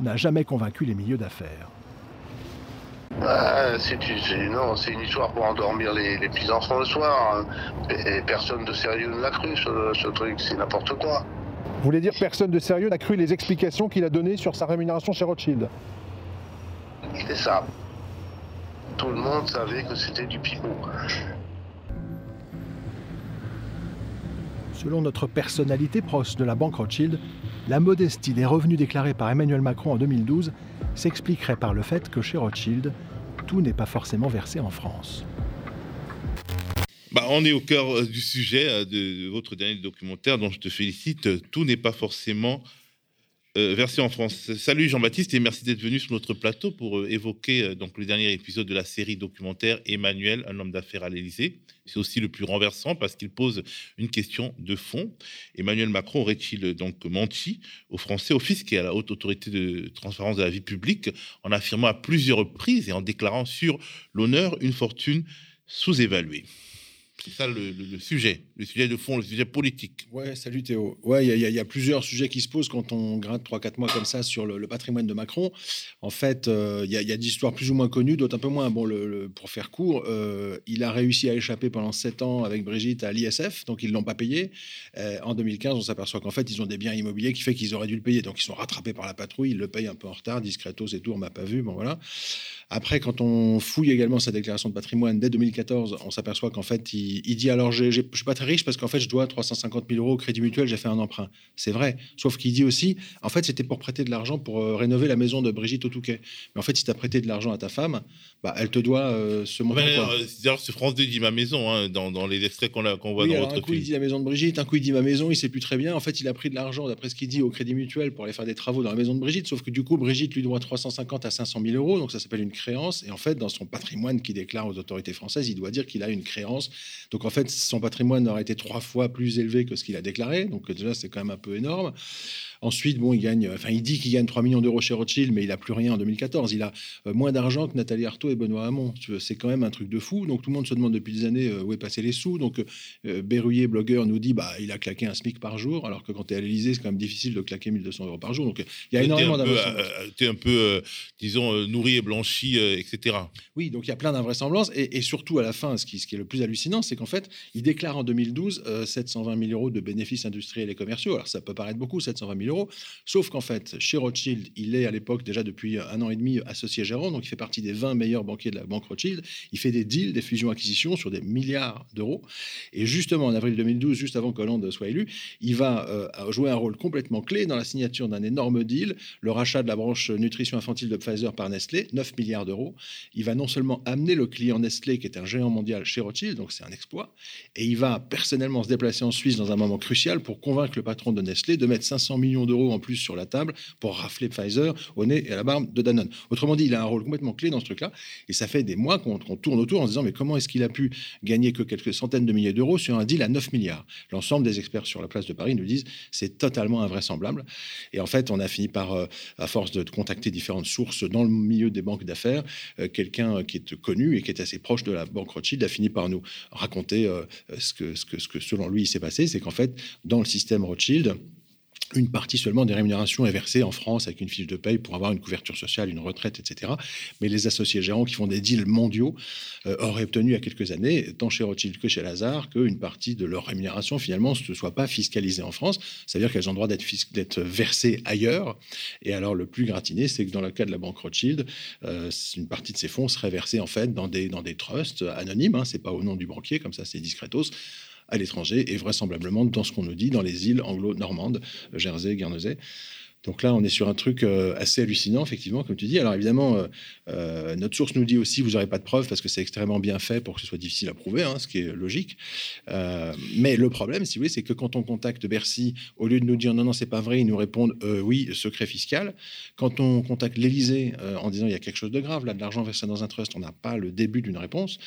n'a jamais convaincu les milieux d'affaires. Bah, c'est une, une histoire pour endormir les, petits enfants le soir. Hein. Et, personne de sérieux ne l'a cru, ce, ce truc, c'est n'importe quoi. Vous voulez dire personne de sérieux n'a cru les explications qu'il a données sur sa rémunération chez Rothschild? C'est ça. Tout le monde savait que c'était du pipeau. Selon notre personnalité proche de la banque Rothschild, la modestie des revenus déclarés par Emmanuel Macron en 2012 s'expliquerait par le fait que chez Rothschild, tout n'est pas forcément versé en France. Bah, on est au cœur euh, du sujet euh, de, votre dernier documentaire dont je te félicite. Tout n'est pas forcément euh, en France. Salut Jean-Baptiste et merci d'être venu sur notre plateau pour euh, évoquer euh, donc le dernier épisode de la série documentaire Emmanuel, un homme d'affaires à l'Élysée. C'est aussi le plus renversant parce qu'il pose une question de fond. Emmanuel Macron aurait-il donc menti aux Français, au fisc et à la haute autorité de transparence de la vie publique en affirmant à plusieurs reprises et en déclarant sur l'honneur une fortune sous-évaluée? C'est ça le, sujet, le sujet de fond, le sujet politique. Ouais, salut Théo. Ouais, il y, a plusieurs sujets qui se posent quand on gratte 3-4 mois comme ça sur le, patrimoine de Macron. En fait, euh, il y, a des histoires plus ou moins connues, d'autres un peu moins. Bon, pour faire court, euh, il a réussi à échapper pendant 7 ans avec Brigitte à l'ISF, donc ils ne l'ont pas payé. Euh, en 2015, on s'aperçoit qu'en fait, ils ont des biens immobiliers qui fait qu'ils auraient dû le payer. Donc ils sont rattrapés par la patrouille, ils le payent un peu en retard, discretos et tout, on m'a pas vu. Bon, voilà. Après, quand on fouille également sa déclaration de patrimoine dès 2014, on s'aperçoit qu'en fait, il, dit alors, je ne suis pas très riche parce qu'en fait, je dois 350 000 euros au Crédit Mutuel, j'ai fait un emprunt. C'est vrai. Sauf qu'il dit aussi, en fait, c'était pour prêter de l'argent pour euh, rénover la maison de Brigitte au Touquet. Mais en fait, si tu as prêté de l'argent à ta femme, bah, elle te doit euh, ce montant. D'ailleurs, c'est France 2 dit ma maison, hein, dans, les extraits qu'on voit dans votre Un coup, il dit la maison de Brigitte, un coup, il dit ma maison, il sait plus très bien. En fait, il a pris de l'argent, d'après ce qu'il dit, au Crédit Mutuel pour aller faire des travaux dans la maison de Brigitte. Sauf que du coup, Brigitte lui doit 350 à 500 000 euros, donc ça s'appelle une créance. Et en fait, dans son patrimoine qu'il déclare aux autorités françaises, il doit dire qu'il a une créance. Donc en fait, son patrimoine aurait été trois fois plus élevé que ce qu'il a déclaré. Donc déjà, c'est quand même un peu énorme. Ensuite, bon, il gagne, enfin, il dit qu'il gagne 3 millions d'euros chez Rothschild, mais il a plus rien en 2014. Il a euh, moins d'argent que Nathalie Arthaud et Benoît Hamon. C'est quand même un truc de fou. Donc tout le monde se demande depuis des années euh, où est passé les sous. Donc euh, Berruyer, blogueur, nous dit bah il a claqué un SMIC par jour, alors que quand tu es à l'Élysée, c'est quand même difficile de claquer 1200 euros par jour. Donc il y a énormément d'invraisemblances. tu es un peu, disons, nourri et blanchi, etc. Oui, donc il y a plein d'invraisemblances. Et, surtout, à la fin, ce qui, ce qui est le plus hallucinant, c'est qu'en fait, il déclare en 2012 720 000 euros de bénéfices industriels et commerciaux. Alors ça peut paraître beaucoup, 720 000 Sauf qu'en fait, chez Rothschild, il est à l'époque déjà depuis un an et demi associé gérant, donc il fait partie des 20 meilleurs banquiers de la banque Rothschild. Il fait des deals, des fusions-acquisitions sur des milliards d'euros. Et justement, en avril 2012, juste avant que Hollande soit élu, il va euh, jouer un rôle complètement clé dans la signature d'un énorme deal, le rachat de la branche nutrition infantile de Pfizer par Nestlé, 9 milliards d'euros. Il va non seulement amener le client Nestlé, qui est un géant mondial chez Rothschild, donc c'est un exploit, et il va personnellement se déplacer en Suisse dans un moment crucial pour convaincre le patron de Nestlé de mettre 500 millions d'euros en plus sur la table pour rafler Pfizer au nez et à la barbe de Danone. Autrement dit, il a un rôle complètement clé dans ce truc-là. Et ça fait des mois qu'on tourne autour en se disant mais comment est-ce qu'il a pu gagner que quelques centaines de milliers d'euros sur un deal à 9 milliards? L'ensemble des experts sur la place de Paris nous disent c'est totalement invraisemblable. Et en fait, on a fini par, euh, à force de contacter différentes sources dans le milieu des banques d'affaires, euh, quelqu'un qui est connu et qui est assez proche de la banque Rothschild a fini par nous raconter euh, ce, que, ce, que, ce que selon lui s'est passé, c'est qu'en fait, dans le système Rothschild, une partie seulement des rémunérations est versée en France avec une fiche de paye pour avoir une couverture sociale, une retraite, etc. Mais les associés gérants qui font des deals mondiaux euh, auraient obtenu il y a quelques années, tant chez Rothschild que chez Lazare, qu'une partie de leur rémunération finalement ne soit pas fiscalisée en France. C'est-à-dire qu'elles ont le droit d'être versées ailleurs. Et alors le plus gratiné, c'est que dans le cas de la banque Rothschild, euh, une partie de ces fonds serait versée en fait dans des, trusts anonymes. Hein, c'est pas au nom du banquier, comme ça c'est discretos à l'étranger et vraisemblablement dans ce qu'on nous dit dans les îles anglo-normandes, Jersey, Guernesey. Donc là, on est sur un truc euh, assez hallucinant, effectivement, comme tu dis. Alors évidemment, euh, euh, notre source nous dit aussi, vous n'aurez pas de preuves parce que c'est extrêmement bien fait pour que ce soit difficile à prouver, hein, ce qui est logique. mais le problème, si vous voulez, c'est que quand on contacte Bercy, au lieu de nous dire non, non, c'est pas vrai, ils nous répondent oui, secret fiscal. Quand on contacte l'Élysée en disant il y a quelque chose de grave, là, de l'argent versé dans un trust, on n'a pas le début d'une réponse.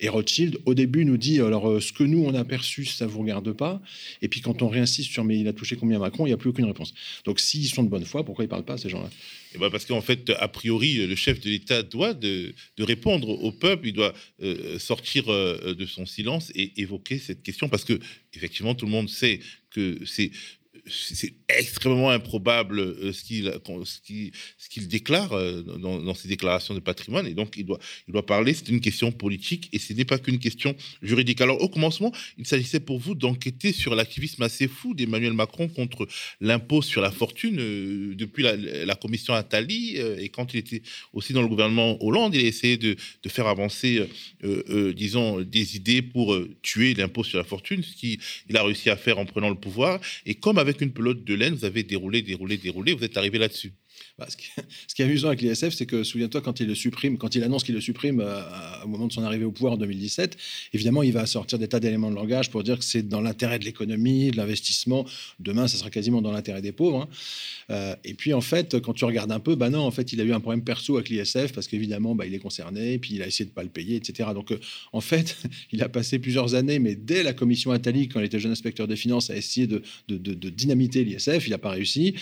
Et Rothschild, au début, nous dit alors ce que nous on a perçu, ça vous regarde pas. Et puis quand on réinsiste sur mais il a touché combien Macron, il n'y a plus aucune réponse. Donc s'ils sont bonne foi, pourquoi ils ne parlent pas, ces gens-là? Eh ben, Parce qu'en fait, a priori, le chef de l'État doit de, répondre au peuple, il doit euh, sortir euh, de son silence et évoquer cette question, parce que effectivement, tout le monde sait que c'est c'est extrêmement improbable euh, ce qu'il ce qu'il déclare euh, dans, ses déclarations de patrimoine. Et donc il doit il doit parler c'est une question politique et ce n'est pas qu'une question juridique. Alors au commencement il s'agissait pour vous d'enquêter sur l'activisme assez fou d'Emmanuel Macron contre l'impôt sur la fortune euh, depuis la, commission Attali et quand il était aussi dans le gouvernement Hollande il a essayé de, de faire avancer disons des idées pour tuer l'impôt sur la fortune ce qu'il a réussi à faire en prenant le pouvoir. Et comme avec une pelote de laine, vous avez déroulé, déroulé, déroulé, vous êtes arrivé là-dessus. Bah, ce, qui, est amusant avec l'ISF, c'est que souviens-toi quand il le supprime, quand il annonce qu'il le supprime euh, au moment de son arrivée au pouvoir en 2017, évidemment il va sortir des tas d'éléments de langage pour dire que c'est dans l'intérêt de l'économie, de l'investissement. Demain, ça sera quasiment dans l'intérêt des pauvres. Hein. Euh, et puis en fait, quand tu regardes un peu, bah non, en fait, il a eu un problème perso avec l'ISF parce qu'évidemment, bah, il est concerné, puis il a essayé de pas le payer, etc. Donc euh, en fait, il a passé plusieurs années, mais dès la commission Attali, quand il était jeune inspecteur des finances, à essayer de, de, dynamiter l'ISF, il n'a pas réussi.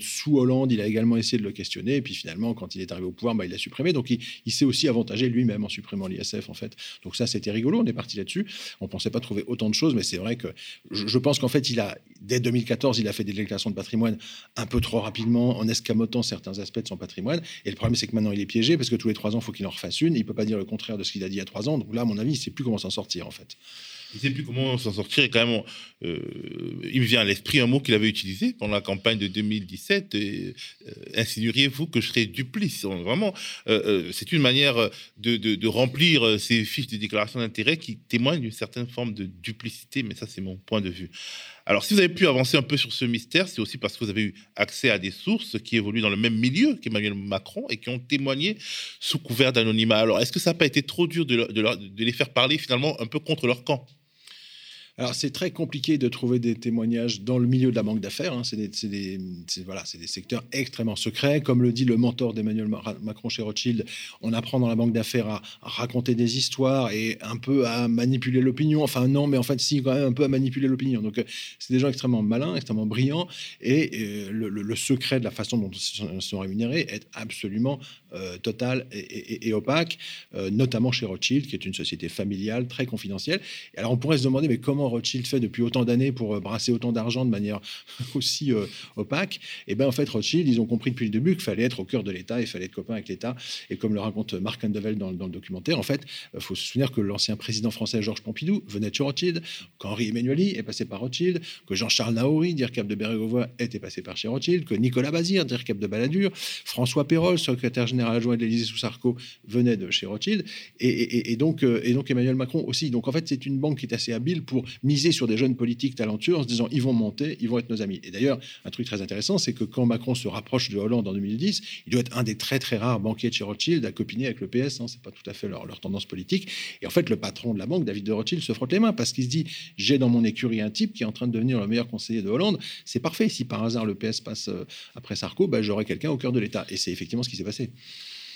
sous Hollande, il a également essayé de le questionner. Et puis finalement, quand il est arrivé au pouvoir, bah, il l'a supprimé. Donc il, s'est aussi avantagé lui-même en supprimant l'ISF, en fait. Donc ça, c'était rigolo. On est parti là-dessus. On pensait pas trouver autant de choses, mais c'est vrai que je, pense qu'en fait, il a, dès 2014, il a fait des déclarations de patrimoine un peu trop rapidement, en escamotant certains aspects de son patrimoine. Et le problème, c'est que maintenant, il est piégé parce que tous les trois ans, il faut qu'il en refasse une. Il peut pas dire le contraire de ce qu'il a dit il y a trois ans. Donc là, à mon avis, il sait plus comment s'en sortir, en fait. Il ne sait plus comment s'en sortir. Et quand même, euh, il me vient à l'esprit un mot qu'il avait utilisé pendant la campagne de 2017. Et, euh, insinueriez-vous que je serais duplice? Vraiment, euh, c'est une manière de, remplir ces fiches de déclaration d'intérêt qui témoignent d'une certaine forme de duplicité. Mais ça, c'est mon point de vue. Alors, si vous avez pu avancer un peu sur ce mystère, c'est aussi parce que vous avez eu accès à des sources qui évoluent dans le même milieu qu'Emmanuel Macron et qui ont témoigné sous couvert d'anonymat. Alors, est-ce que ça n'a pas été trop dur de les faire parler finalement un peu contre leur camp? Alors, c'est très compliqué de trouver des témoignages dans le milieu de la banque d'affaires. Hein. C'est des, voilà, des secteurs extrêmement secrets. Comme le dit le mentor d'Emmanuel Macron chez Rothschild, on apprend dans la banque d'affaires à, raconter des histoires et un peu à manipuler l'opinion. Enfin, non, mais en fait, si, quand même un peu à manipuler l'opinion. Donc, euh, c'est des gens extrêmement malins, extrêmement brillants. Et euh, le, secret de la façon dont ils sont rémunérés est absolument euh, total et, opaque, notamment chez Rothschild, qui est une société familiale très confidentielle. Et alors, on pourrait se demander, mais comment Rothschild fait depuis autant d'années pour euh, brasser autant d'argent de manière aussi euh, opaque, et eh bien en fait Rothschild, ils ont compris depuis le début qu'il fallait être au cœur de l'État, il fallait être copain avec l'État. Et comme le raconte Marc Andevel dans, dans, le documentaire, en fait, il faut se souvenir que l'ancien président français Georges Pompidou venait de chez Rothschild, qu'Henri Emmanueli est passé par Rothschild, que Jean-Charles Naouri, directeur de Bérégovoy, était passé par chez Rothschild, que Nicolas Bazir, directeur de Balladur, François Perrol, secrétaire général adjoint de l'Élysée sous Sarko, venait de chez Rothschild, et, donc, euh, et donc Emmanuel Macron aussi. Donc en fait, c'est une banque qui est assez habile pour miser sur des jeunes politiques talentueux en se disant ils vont monter, ils vont être nos amis. Et d'ailleurs, un truc très intéressant, c'est que quand Macron se rapproche de Hollande en 2010, il doit être un des très très rares banquiers de chez Rothschild à copiner avec le PS. Hein, c'est pas tout à fait leur, tendance politique. Et en fait, le patron de la banque, David de Rothschild, se frotte les mains parce qu'il se dit j'ai dans mon écurie un type qui est en train de devenir le meilleur conseiller de Hollande. C'est parfait. Si par hasard le PS passe euh, après Sarko, ben, j'aurai quelqu'un au cœur de l'État. Et c'est effectivement ce qui s'est passé.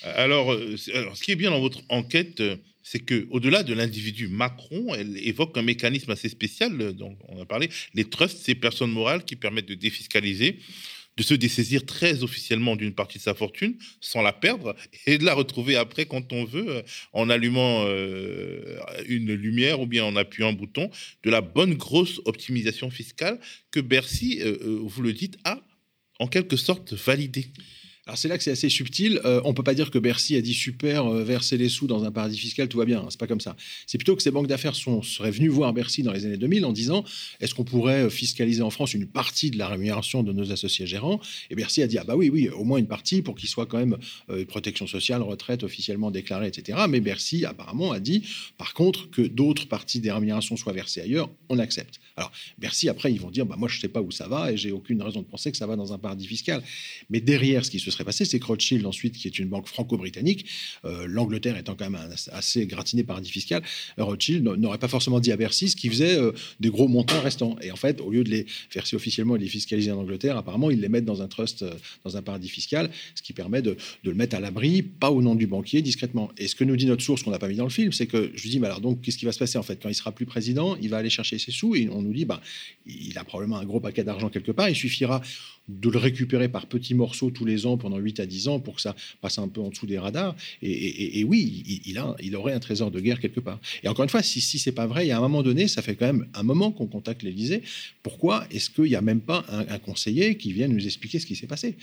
Alors, euh, ce qui est bien dans votre enquête, euh, c'est que au-delà de l'individu Macron, elle évoque un mécanisme assez spécial euh, dont on a parlé, les trusts, ces personnes morales qui permettent de défiscaliser, de se dessaisir très officiellement d'une partie de sa fortune sans la perdre et de la retrouver après quand on veut en allumant une lumière ou bien en appuyant un bouton, de la bonne grosse optimisation fiscale que Bercy, vous le dites, a en quelque sorte validé. Alors c'est là que c'est assez subtil. Euh, on peut pas dire que Bercy a dit super, euh, verser les sous dans un paradis fiscal, tout va bien. C'est pas comme ça. C'est plutôt que ces banques d'affaires seraient venues voir Bercy dans les années 2000 en disant est-ce qu'on pourrait euh, fiscaliser en France une partie de la rémunération de nos associés gérants? Et Bercy a dit ah bah oui, oui, au moins une partie pour qu'il soit quand même protection sociale, retraite officiellement déclarée, etc. Mais Bercy apparemment a dit par contre que d'autres parties des rémunérations soient versées ailleurs, on accepte. Alors Bercy après ils vont dire bah moi je sais pas où ça va et j'ai aucune raison de penser que ça va dans un paradis fiscal. Mais derrière ce qui se passé, c'est que Rothschild, ensuite, qui est une banque franco-britannique, euh, l'Angleterre étant quand même assez gratiné paradis fiscal, Rothschild n'aurait pas forcément dit à Bercy ce qui faisait euh, des gros montants restants. Et en fait, au lieu de les verser officiellement et de les fiscaliser en Angleterre, apparemment, ils les mettent dans un trust, euh, dans un paradis fiscal, ce qui permet de, le mettre à l'abri, pas au nom du banquier, discrètement. Et ce que nous dit notre source, qu'on n'a pas mis dans le film, c'est que je lui dis, mais alors donc, qu'est-ce qui va se passer en fait? Quand il sera plus président, il va aller chercher ses sous et on nous dit, bah, il a probablement un gros paquet d'argent quelque part, il suffira de le récupérer par petits morceaux tous les ans pendant 8 à 10 ans pour que ça passe un peu en dessous des radars. Et, oui, il, a, il aurait un trésor de guerre quelque part. Et encore une fois, si, si c'est pas vrai, il y a un moment donné, ça fait quand même un moment qu'on contacte l'Élysée. Pourquoi est-ce qu'il n'y a même pas un, conseiller qui vient nous expliquer ce qui s'est passé?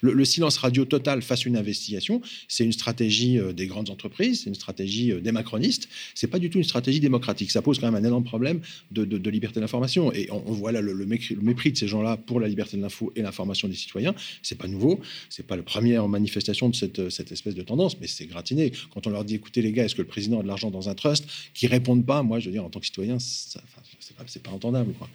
Le, silence radio total face à une investigation, c'est une stratégie euh, des grandes entreprises, c'est une stratégie euh, des macronistes. C'est pas du tout une stratégie démocratique. Ça pose quand même un énorme problème de, liberté d'information. Et on, voit là le, le, mépris de ces gens-là pour la liberté de l'info et l'information des citoyens. C'est pas nouveau, c'est pas la première manifestation de cette, cette espèce de tendance, mais c'est gratiné. Quand on leur dit, écoutez les gars, est-ce que le président a de l'argent dans un trust, qui répondent pas, moi je veux dire en tant que citoyen, c'est pas, pas entendable. Quoi.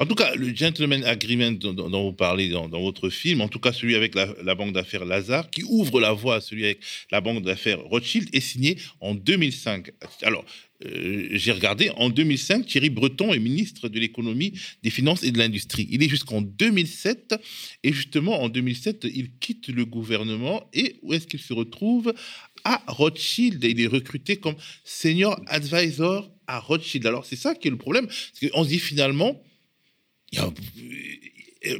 En tout cas, le gentleman agreement dont, vous parlez dans, votre film, en tout cas celui avec la, banque d'affaires Lazare, qui ouvre la voie à celui avec la banque d'affaires Rothschild, est signé en 2005. Alors, euh, j'ai regardé, en 2005, Thierry Breton est ministre de l'économie, des finances et de l'industrie. Il est jusqu'en 2007, et justement en 2007, il quitte le gouvernement, et où est-ce qu'il se retrouve? À Rothschild, il est recruté comme senior advisor à Rothschild. Alors c'est ça qui est le problème, parce qu'on se dit finalement,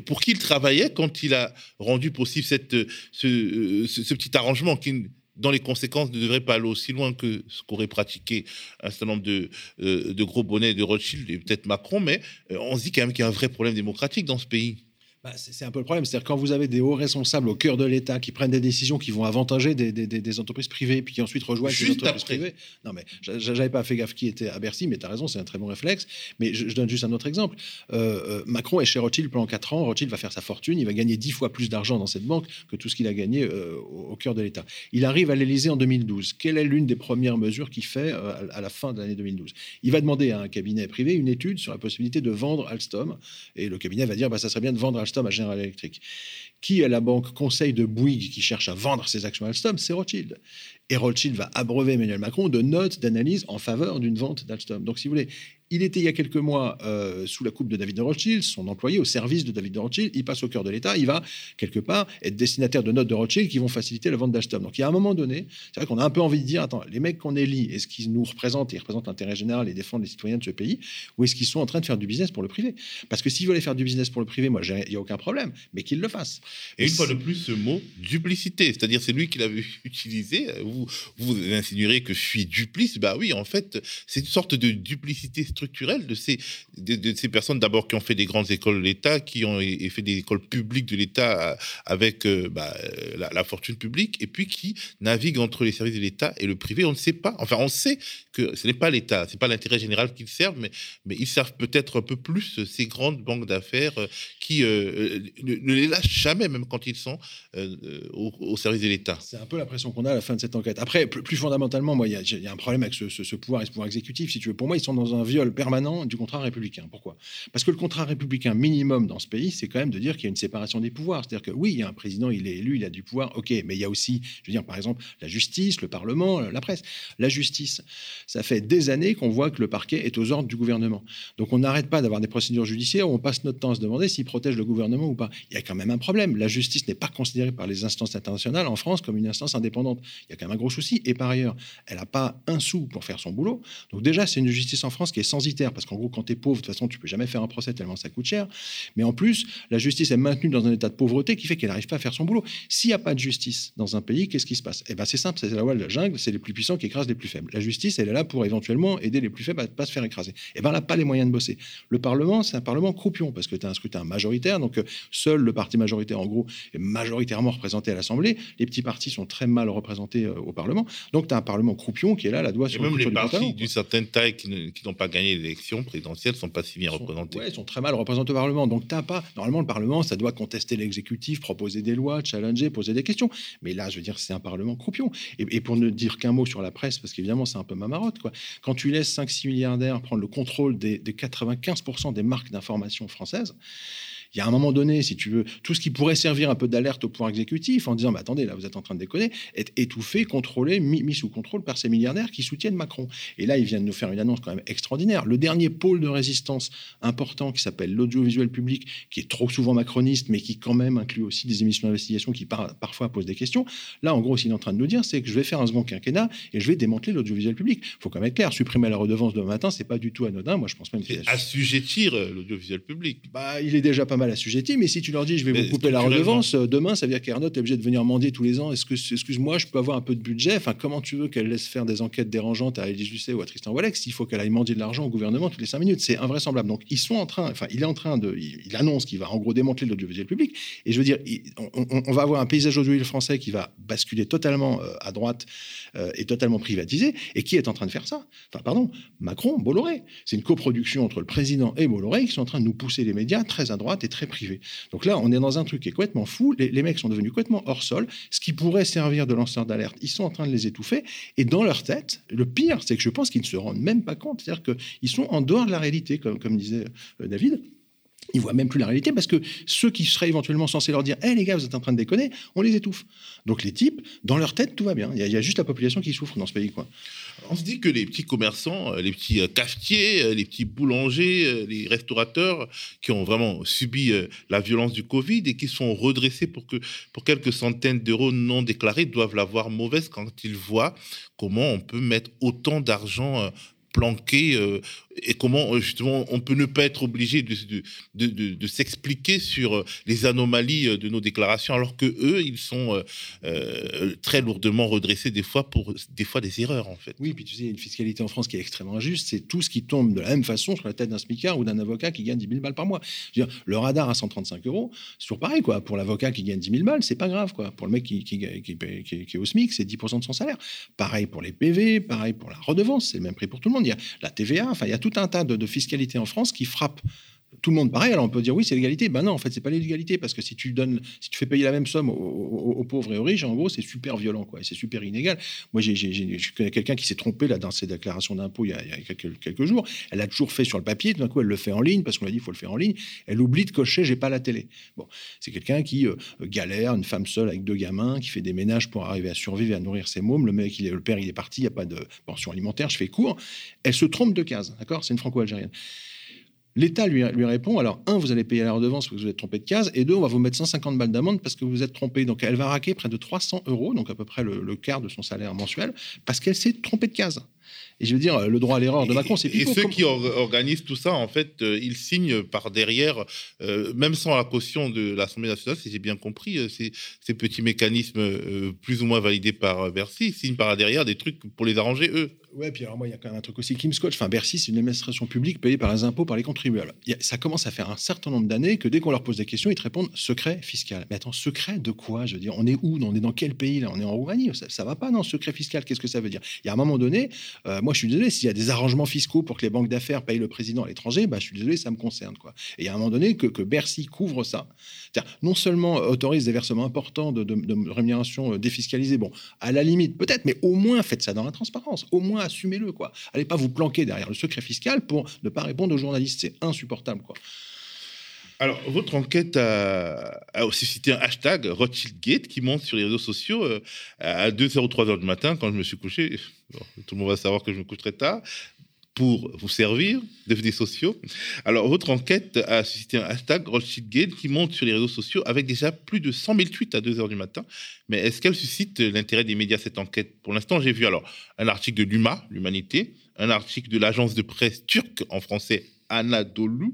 pour qui il travaillait quand il a rendu possible cette, ce, ce petit arrangement qui dans les conséquences, ne devrait pas aller aussi loin que ce qu'aurait pratiqué un certain nombre de, euh, de gros bonnets de Rothschild et peut-être Macron, mais euh, on se dit quand même qu'il y a un vrai problème démocratique dans ce pays. Bah, c'est un peu le problème. C'est-à-dire quand vous avez des hauts responsables au cœur de l'État qui prennent des décisions qui vont avantager des, des, des, entreprises privées, puis qui ensuite rejoignent les entreprises privées. Non, mais j'avais pas fait gaffe qui était à Bercy, mais tu as raison, c'est un très bon réflexe. Mais je, donne juste un autre exemple. Euh, euh, Macron est chez Rothschild pendant 4 ans. Rothschild va faire sa fortune. Il va gagner 10 fois plus d'argent dans cette banque que tout ce qu'il a gagné euh, au, cœur de l'État. Il arrive à l'Élysée en 2012. Quelle est l'une des premières mesures qu'il fait à la fin de l'année 2012 Il va demander à un cabinet privé une étude sur la possibilité de vendre Alstom. Et le cabinet va dire bah, ça serait bien de vendre Alstom à General Electric. Qui est la banque conseil de Bouygues qui cherche à vendre ses actions Alstom C'est Rothschild. Et Rothschild va abreuver Emmanuel Macron de notes d'analyse en faveur d'une vente d'Alstom. Donc, si vous voulez, il était il y a quelques mois euh, sous la coupe de David de Rothschild, son employé au service de David de Rothschild. Il passe au cœur de l'État. Il va quelque part être destinataire de notes de Rothschild qui vont faciliter la vente d'Alstom. Donc il y a un moment donné, c'est vrai qu'on a un peu envie de dire attends, les mecs qu'on élit, est-ce qu'ils nous représentent Ils représentent l'intérêt général et défendent les citoyens de ce pays Ou est-ce qu'ils sont en train de faire du business pour le privé? Parce que s'ils veulent faire du business pour le privé, moi, il n'y a aucun problème, mais qu'ils le fassent. Et, une fois de plus, ce mot duplicité, c'est-à-dire c'est lui qui l'avait utilisé. Vous, vous insinuerez que je suis duplice? Bah oui, en fait, c'est une sorte de duplicité structurelle de ces de, ces personnes d'abord qui ont fait des grandes écoles de l'État, qui ont fait des écoles publiques de l'État euh, avec euh, bah, la, fortune publique, et puis qui naviguent entre les services de l'État et le privé. On ne sait pas. Enfin, on sait que ce n'est pas l'État, c'est pas l'intérêt général qu'ils servent, mais, mais ils servent peut-être un peu plus ces grandes banques d'affaires euh, qui ne, les lâchent jamais, même quand ils sont au, service de l'État. C'est un peu la pression qu'on a à la fin de cette enquête. Après, plus, fondamentalement, moi, il y, a un problème avec ce, pouvoir et ce pouvoir exécutif. Si tu veux, pour moi, ils sont dans un viol permanent du contrat républicain. Pourquoi? Parce que le contrat républicain minimum dans ce pays, c'est quand même de dire qu'il y a une séparation des pouvoirs. C'est-à-dire que oui, il y a un président, il est élu, il a du pouvoir, ok, mais il y a aussi, je veux dire, par exemple, la justice, le Parlement, la presse. La justice, ça fait des années qu'on voit que le parquet est aux ordres du gouvernement. Donc on n'arrête pas d'avoir des procédures judiciaires où on passe notre temps à se demander s'il protège le gouvernement ou pas. Il y a quand même un problème. La justice n'est pas considérée par les instances internationales en France comme une instance indépendante. Il y a quand même un gros souci. Et par ailleurs, elle n'a pas un sou pour faire son boulot. Donc déjà, c'est une justice en France qui est censitaire parce qu'en gros, quand tu es pauvre, de toute façon, tu peux jamais faire un procès tellement ça coûte cher. Mais en plus, la justice est maintenue dans un état de pauvreté qui fait qu'elle n'arrive pas à faire son boulot. S'il n'y a pas de justice dans un pays, qu'est-ce qui se passe? Eh ben, c'est simple, c'est la loi de la jungle, c'est les plus puissants qui écrasent les plus faibles. La justice, elle est là pour éventuellement aider les plus faibles à ne pas se faire écraser. Eh ben, elle n'a pas les moyens de bosser. Le Parlement, c'est un Parlement croupion parce que tu as un scrutin majoritaire, donc euh, seul le parti majoritaire, en gros, est majoritairement représenté à l'Assemblée. Les petits partis sont très mal représentés euh, au Parlement. Donc, tu as un Parlement croupion qui est là, la doigt sur même le les partis d'une certaine taille qui n'ont pas gagné l'élection présidentielle sont pas si bien représentés. Oui, ils sont très mal représentés au Parlement. Donc, t'as pas. Normalement, le Parlement, ça doit contester l'exécutif, proposer des lois, challenger, poser des questions. Mais là, je veux dire, c'est un Parlement croupion. Et, pour ne dire qu'un mot sur la presse, parce qu'évidemment, c'est un peu ma marotte, quoi. Quand tu laisses 5-6 milliardaires prendre le contrôle des, des 95% des marques d'information françaises, il y a un moment donné, si tu veux, tout ce qui pourrait servir un peu d'alerte au pouvoir exécutif en disant, bah, attendez, là, vous êtes en train de déconner, est étouffé, contrôlé, mis, sous contrôle par ces milliardaires qui soutiennent Macron. Et là, ils viennent nous faire une annonce quand même extraordinaire. Le dernier pôle de résistance important qui s'appelle l'audiovisuel public, qui est trop souvent macroniste, mais qui quand même inclut aussi des émissions d'investigation qui parfois posent des questions. Là, en gros, ce qu'il est en train de nous dire, c'est que je vais faire un second quinquennat et je vais démanteler l'audiovisuel public. Il faut quand même être clair, supprimer la redevance demain matin, c'est pas du tout anodin. Moi, je pense même qu'il assujettir euh, l'audiovisuel public. Bah, il est déjà pas mal assujetti, mais si tu leur dis je vais vous couper la redevance, euh, demain ça veut dire qu'Ernotte est obligé de venir mendier tous les ans. Est-ce que, excuse-moi, je peux avoir un peu de budget? Enfin, comment tu veux qu'elle laisse faire des enquêtes dérangeantes à Elie Lucet ou à Tristan Wallex Il faut qu'elle aille mendier de l'argent au gouvernement toutes les cinq minutes? C'est invraisemblable. Donc ils sont en train, enfin, il est en train de, il, annonce qu'il va en gros démanteler l'audiovisuel public. Et je veux dire, on, va avoir un paysage audiovisuel français qui va basculer totalement euh, à droite euh, et totalement privatisé. Et qui est en train de faire ça? Enfin, pardon, Macron, Bolloré. C'est une coproduction entre le président et Bolloré qui sont en train de nous pousser les médias très à droite et très privés. Donc là, on est dans un truc qui est complètement fou. Les, mecs sont devenus complètement hors sol. Ce qui pourrait servir de lanceur d'alerte, ils sont en train de les étouffer. Et dans leur tête, le pire, c'est que je pense qu'ils ne se rendent même pas compte. C'est-à-dire qu'ils sont en dehors de la réalité, comme, comme disait euh, David. Ils voient même plus la réalité parce que ceux qui seraient éventuellement censés leur dire Hé les gars, vous êtes en train de déconner, on les étouffe. Donc les types, dans leur tête, tout va bien. Il y, a, y a juste la population qui souffre dans ce pays. Quoi. On se dit que les petits commerçants, euh, les petits euh, cafetiers, euh, les petits boulangers, les restaurateurs qui ont vraiment subi la violence du Covid et qui sont redressés pour, que, pour quelques centaines d'euros non déclarés doivent l'avoir mauvaise quand ils voient comment on peut mettre autant d'argent planqué euh, et comment euh, justement on peut ne pas être obligé de, de, s'expliquer sur euh, les anomalies de nos déclarations alors que eux ils sont très lourdement redressés des fois pour des fois des erreurs en fait. Oui, puis tu sais, une fiscalité en France qui est extrêmement injuste, c'est tout ce qui tombe de la même façon sur la tête d'un smicard ou d'un avocat qui gagne 10 000 balles par mois. Le radar à 135 euros, c'est toujours pareil quoi. Pour l'avocat qui gagne 10 000 balles, c'est pas grave quoi. Pour le mec qui, qui, qui, qui est au SMIC, c'est 10% de son salaire. Pareil pour les PV, pareil pour la redevance, c'est le même prix pour tout le monde. Il y a la TVA, enfin, il y a tout un tas de, de fiscalité en France qui frappe tout le monde pareil. Alors on peut dire oui, c'est l'égalité. Ben non, en fait, c'est pas l'égalité parce que si tu donnes, si tu fais payer la même somme aux, pauvres et aux riches, en gros, c'est super violent, quoi. C'est super inégal. Moi, j'ai, je connais quelqu'un qui s'est trompé là dans ses déclarations d'impôts il y a, quelques, jours. Elle a toujours fait sur le papier. Tout d'un coup, elle le fait en ligne parce qu'on a dit il faut le faire en ligne. Elle oublie de cocher j'ai pas la télé. Bon, c'est quelqu'un qui euh, galère, une femme seule avec deux gamins, qui fait des ménages pour arriver à survivre et à nourrir ses mômes. Le mec, il est, le père, il est parti. Il y a pas de pension alimentaire. Je fais court. Elle se trompe de case, d'accord? C'est une franco-algérienne. L'État lui, lui, répond alors, un, vous allez payer la redevance parce que vous êtes trompé de case, et deux, on va vous mettre 150 balles d'amende parce que vous êtes trompé. Donc elle va raquer près de 300 euros, donc à peu près le, le quart de son salaire mensuel, parce qu'elle s'est trompée de case. Et je veux dire, le droit à l'erreur de Macron, c'est Et ceux qui organisent tout ça, en fait, euh, ils signent par derrière, euh, même sans la caution de l'Assemblée nationale, si j'ai bien compris, euh, ces, ces, petits mécanismes plus ou moins validés par Bercy, ils signent par derrière des trucs pour les arranger eux. Ouais, puis alors moi, il y a quand même un truc aussi Kim Scotch. Enfin, Bercy, c'est une administration publique payée par les impôts, par les contribuables. ça commence à faire un certain nombre d'années que dès qu'on leur pose des questions, ils te répondent secret fiscal. Mais attends, secret de quoi Je veux dire, on est où? On est dans quel pays là? On est en Roumanie? Ça, ça va pas, non Secret fiscal, qu'est-ce que ça veut dire? Il y a un moment donné, moi, je suis désolé, s'il y a des arrangements fiscaux pour que les banques d'affaires payent le président à l'étranger, bah, je suis désolé, ça me concerne. Quoi. Et il y a un moment donné que, que Bercy couvre ça. Non seulement autorise des versements importants de, de, rémunération défiscalisée, bon, à la limite, peut-être, mais au moins faites ça dans la transparence. Au moins assumez-le. quoi. Allez pas vous planquer derrière le secret fiscal pour ne pas répondre aux journalistes. C'est insupportable. quoi. Alors, votre enquête a, aussi cité un hashtag RothschildGate qui monte sur les réseaux sociaux euh, à 2h ou 3h du matin quand je me suis couché. tout le monde va savoir que je me couche très tard pour vous servir de sociaux. Alors, votre enquête a suscité un hashtag RothschildGate qui monte sur les réseaux sociaux avec déjà plus de 100 000 tweets à 2h du matin. Mais est-ce qu'elle suscite l'intérêt des médias, cette enquête? Pour l'instant, j'ai vu alors un article de l'UMA, l'Humanité, un article de l'agence de presse turque en français Anadolu.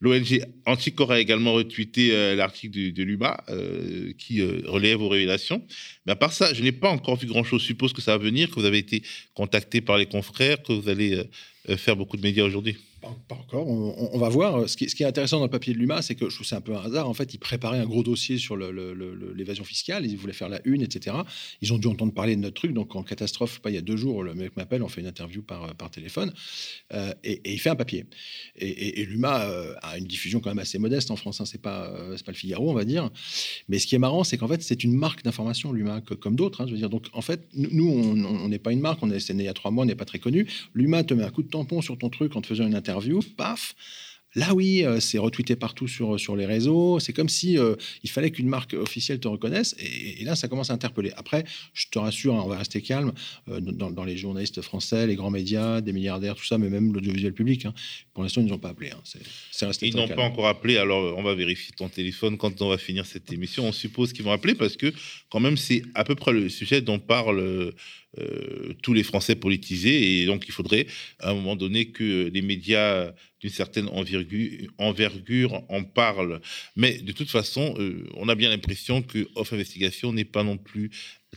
L'ONG Anticor a également retweeté euh, l'article de, l'UMA euh, qui euh, relève vos révélations. Mais à part ça, je n'ai pas encore vu grand-chose. Je suppose que ça va venir, que vous avez été contacté par les confrères, que vous allez faire beaucoup de médias aujourd'hui. Pas, encore, on, va voir. Ce qui, est intéressant dans le papier de l'UMA, c'est que je trouve c'est un peu un hasard. En fait, ils préparaient un gros dossier sur l'évasion fiscale, ils voulaient faire la une, etc. Ils ont dû entendre parler de notre truc. Donc, en catastrophe, pas il y a deux jours, le mec m'appelle, on fait une interview par, téléphone euh, et, il fait un papier. Et, l'UMA euh, a une diffusion quand même assez modeste en France. Hein. C'est pas, euh, pas le Figaro, on va dire. Mais ce qui est marrant, c'est qu'en fait, c'est une marque d'information, l'UMA, comme d'autres. Hein, je veux dire. Donc, en fait, nous, on n'est pas une marque. On est né il y a trois mois, on n'est pas très connu. L'UMA te met un coup de tampon sur ton truc en te faisant une interview interview, paf, Là, oui, euh, c'est retweeté partout sur, sur les réseaux. C'est comme si euh, il fallait qu'une marque officielle te reconnaisse. Et, là, ça commence à interpeller. Après, je te rassure, hein, on va rester calme euh, dans, les journalistes français, les grands médias, des milliardaires, tout ça, mais même l'audiovisuel public. Hein. Pour l'instant, ils ne nous ont pas appelés. Hein. Resté Ils n'ont pas encore appelé. Alors, on va vérifier ton téléphone quand on va finir cette émission. On suppose qu'ils vont appeler parce que, quand même, c'est à peu près le sujet dont parle euh, tous les Français politisés. Et donc, il faudrait à un moment donné que les médias d'une certaine envergure, en parlent. Mais de toute façon, euh, on a bien l'impression que Off Investigation n'est pas non plus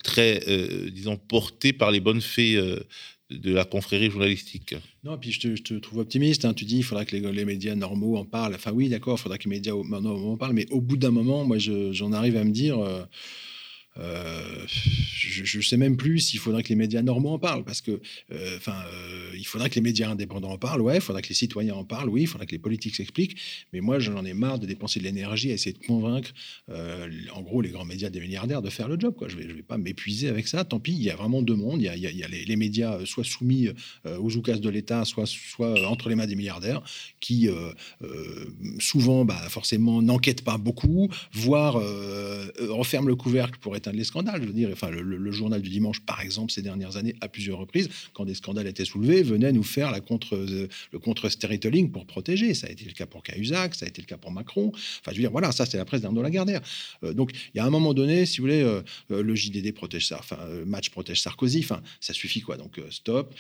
très, euh, disons, porté par les bonnes fées de la confrérie journalistique. Non, puis je te, trouve optimiste. Hein. Tu dis il faudra que les, médias normaux en parlent. Enfin, oui, d'accord, il faudra que les médias normaux en parlent. Mais au bout d'un moment, moi, j'en arrive à me dire je ne sais même plus s'il faudrait que les médias normaux en parlent, parce que, enfin, il faudrait que les médias indépendants en parlent, ouais, il faudrait que les citoyens en parlent, oui, il faudrait que les politiques s'expliquent, mais moi, j'en ai marre de dépenser de l'énergie à essayer de convaincre, en gros, les grands médias des milliardaires de faire le job, quoi. Je je vais pas m'épuiser avec ça, tant pis, il y a vraiment deux mondes, il y a, les, médias soit soumis aux oukas de l'État, soit, entre les mains des milliardaires, qui souvent, bah, forcément, n'enquêtent pas beaucoup, voire referment le couvercle pour les scandales. Je veux dire, enfin, le, journal du dimanche, par exemple, ces dernières années, à plusieurs reprises, quand des scandales étaient soulevés, venait nous faire la contre, le contre-storytelling pour protéger. Ça a été le cas pour Cahuzac, ça a été le cas pour Macron. Enfin, je veux dire, voilà, ça, c'est la presse d'Arnaud Lagardère. Euh, donc, il y a un moment donné, si vous voulez, euh, euh, le JDD protège ça, enfin, match protège Sarkozy, enfin, ça suffit, quoi. Donc, stop.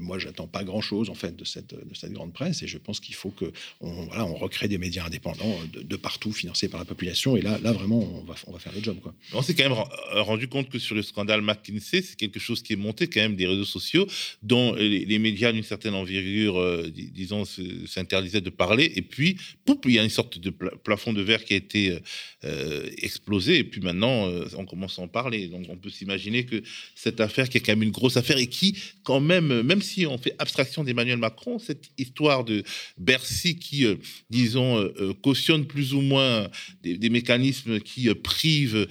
moi, j'attends pas grand-chose, en fait, de cette, de cette grande presse et je pense qu'il faut que on, voilà, on recrée des médias indépendants de, partout, financés par la population. Et là, là vraiment, on va, on va faire le job, quoi. S'est quand même rendu compte que sur le scandale McKinsey, c'est quelque chose qui est monté quand même des réseaux sociaux, dont les, médias d'une certaine envergure, disons, s'interdisaient de parler. Et puis, poup, il y a une sorte de plafond de verre qui a été euh, explosé. Et puis maintenant, euh, on commence à en parler. Donc, on peut s'imaginer que cette affaire, qui est quand même une grosse affaire et qui, quand même, même si on fait abstraction d'Emmanuel Macron, cette histoire de Bercy qui, euh, disons, cautionne plus ou moins des mécanismes qui privent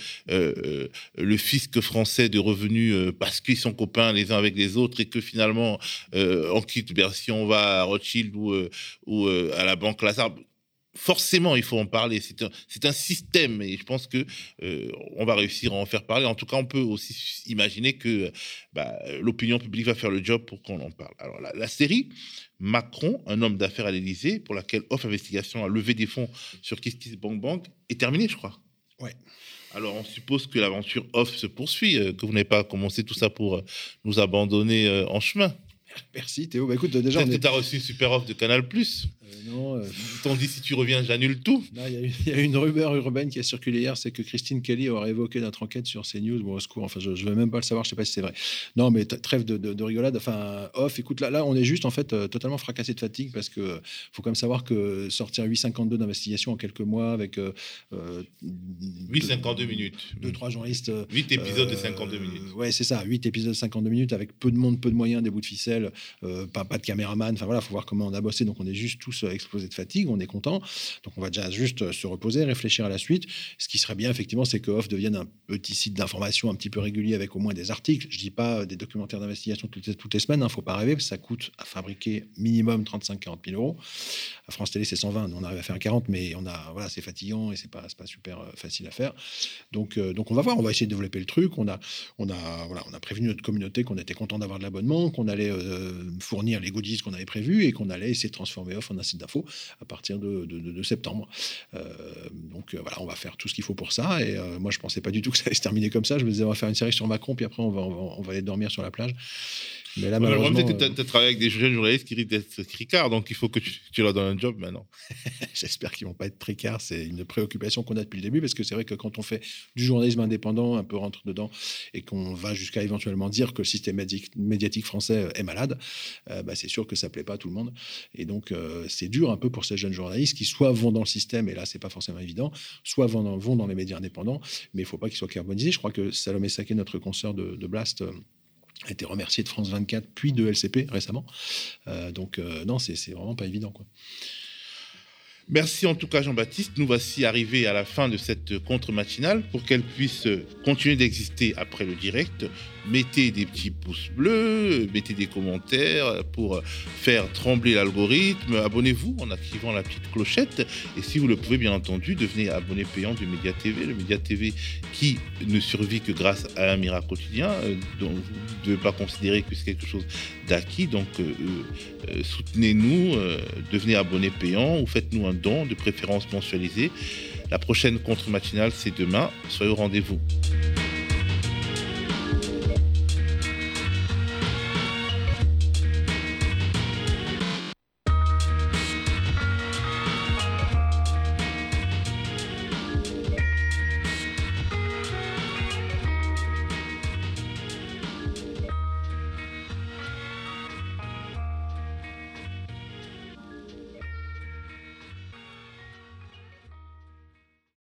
le fisc français de revenus parce qu'ils sont copains les uns avec les autres et que finalement, on quitte Bercy, on va à Rothschild ou, ou à la Banque Lazare forcément, il faut en parler. C'est un, système et je pense que euh, on va réussir à en faire parler. En tout cas, on peut aussi imaginer que bah, l'opinion publique va faire le job pour qu'on en parle. Alors, la, série Macron, un homme d'affaires à l'Élysée, pour laquelle Off Investigation a levé des fonds sur Bank Bank, est terminée, je crois. Ouais. Alors, on suppose que l'aventure Off se poursuit, euh, que vous n'avez pas commencé tout ça pour euh, nous abandonner en chemin. Merci Théo. Bah, écoute, déjà. Peut-être que tu as reçu une super offre de Canal Plus. Euh, non. Euh... T'ont dit si tu reviens, j'annule tout. Il y, a une rumeur urbaine qui a circulé hier, c'est que Christine Kelly aurait évoqué notre enquête sur CNews. Bon, au secours, enfin, je ne veux même pas le savoir, je ne sais pas si c'est vrai. Non, mais trêve de, rigolade. Enfin, off, écoute, là, là, on est juste en fait euh, totalement fracassé de fatigue parce que faut quand même savoir que sortir 8,52 d'investigation en quelques mois avec. Euh, 8,52 minutes. Deux, trois journalistes. 8 épisodes de 52 minutes. Ouais, c'est ça, 8 épisodes de 52 minutes avec peu de monde, peu de moyens, des bouts de ficelle, pas, pas de caméraman. Enfin voilà, faut voir comment on a bossé. Donc on est juste tous explosés de fatigue on est content. Donc on va déjà juste se reposer, réfléchir à la suite. Ce qui serait bien, effectivement, c'est que Off devienne un petit site d'information un petit peu régulier avec au moins des articles. Je dis pas des documentaires d'investigation toutes les, toutes les semaines, il hein, ne faut pas rêver, ça coûte à fabriquer minimum 35-40 000 euros. À France Télé, c'est 120, on arrive à faire 40, mais on a, voilà, c'est fatigant et c'est pas, pas super euh, facile à faire. Donc, euh, donc on va voir, on va essayer de développer le truc. On a, on a, voilà, on a prévenu notre communauté qu'on était content d'avoir de l'abonnement, qu'on allait euh, fournir les goodies qu'on avait prévus et qu'on allait essayer de transformer Off en un site d'info à partir de, septembre. Euh, donc euh, voilà, on va faire tout ce qu'il faut pour ça. Et euh, moi, je pensais pas du tout que ça allait se terminer comme ça. Je me disais, on va faire une série sur Macron, puis après, on va aller dormir sur la plage. Mais là, malheureusement. que tu as, travaillé avec des jeunes journalistes qui risquent d'être cricards, donc il faut que tu, leur donnes un job maintenant. J'espère qu'ils vont pas être tricards. C'est une préoccupation qu'on a depuis le début, parce que c'est vrai que quand on fait du journalisme indépendant, un peu rentre dedans, et qu'on va jusqu'à éventuellement dire que le système médiatique français est malade, euh, bah, c'est sûr que ça plaît pas à tout le monde. Et donc, euh, c'est dur un peu pour ces jeunes journalistes qui soit vont dans le système, et là, c'est pas forcément évident, soit vont dans, vont dans les médias indépendants, mais il faut pas qu'ils soient carbonisés. Je crois que Salomé Saké, notre consoeur de, de Blast, euh, a été remercié de France 24 puis de LCP récemment. Euh, donc euh, non, c'est vraiment pas évident. Merci en tout cas Jean-Baptiste. Nous voici arrivés à la fin de cette contre-matinale. Pour qu'elle puisse continuer d'exister après le direct, mettez des petits pouces bleus, mettez des commentaires pour faire trembler l'algorithme. Abonnez-vous en activant la petite clochette. Et si vous le pouvez, bien entendu, devenez abonné payant du Média TV. Le Média TV qui ne survit que grâce à un miracle quotidien, euh, dont vous ne devez pas considérer que c'est quelque chose d'acquis. Donc euh, euh, soutenez-nous, devenez abonné payant ou faites-nous un don, de préférence mensualisé. La prochaine contre-matinale, c'est demain. Soyez au rendez-vous.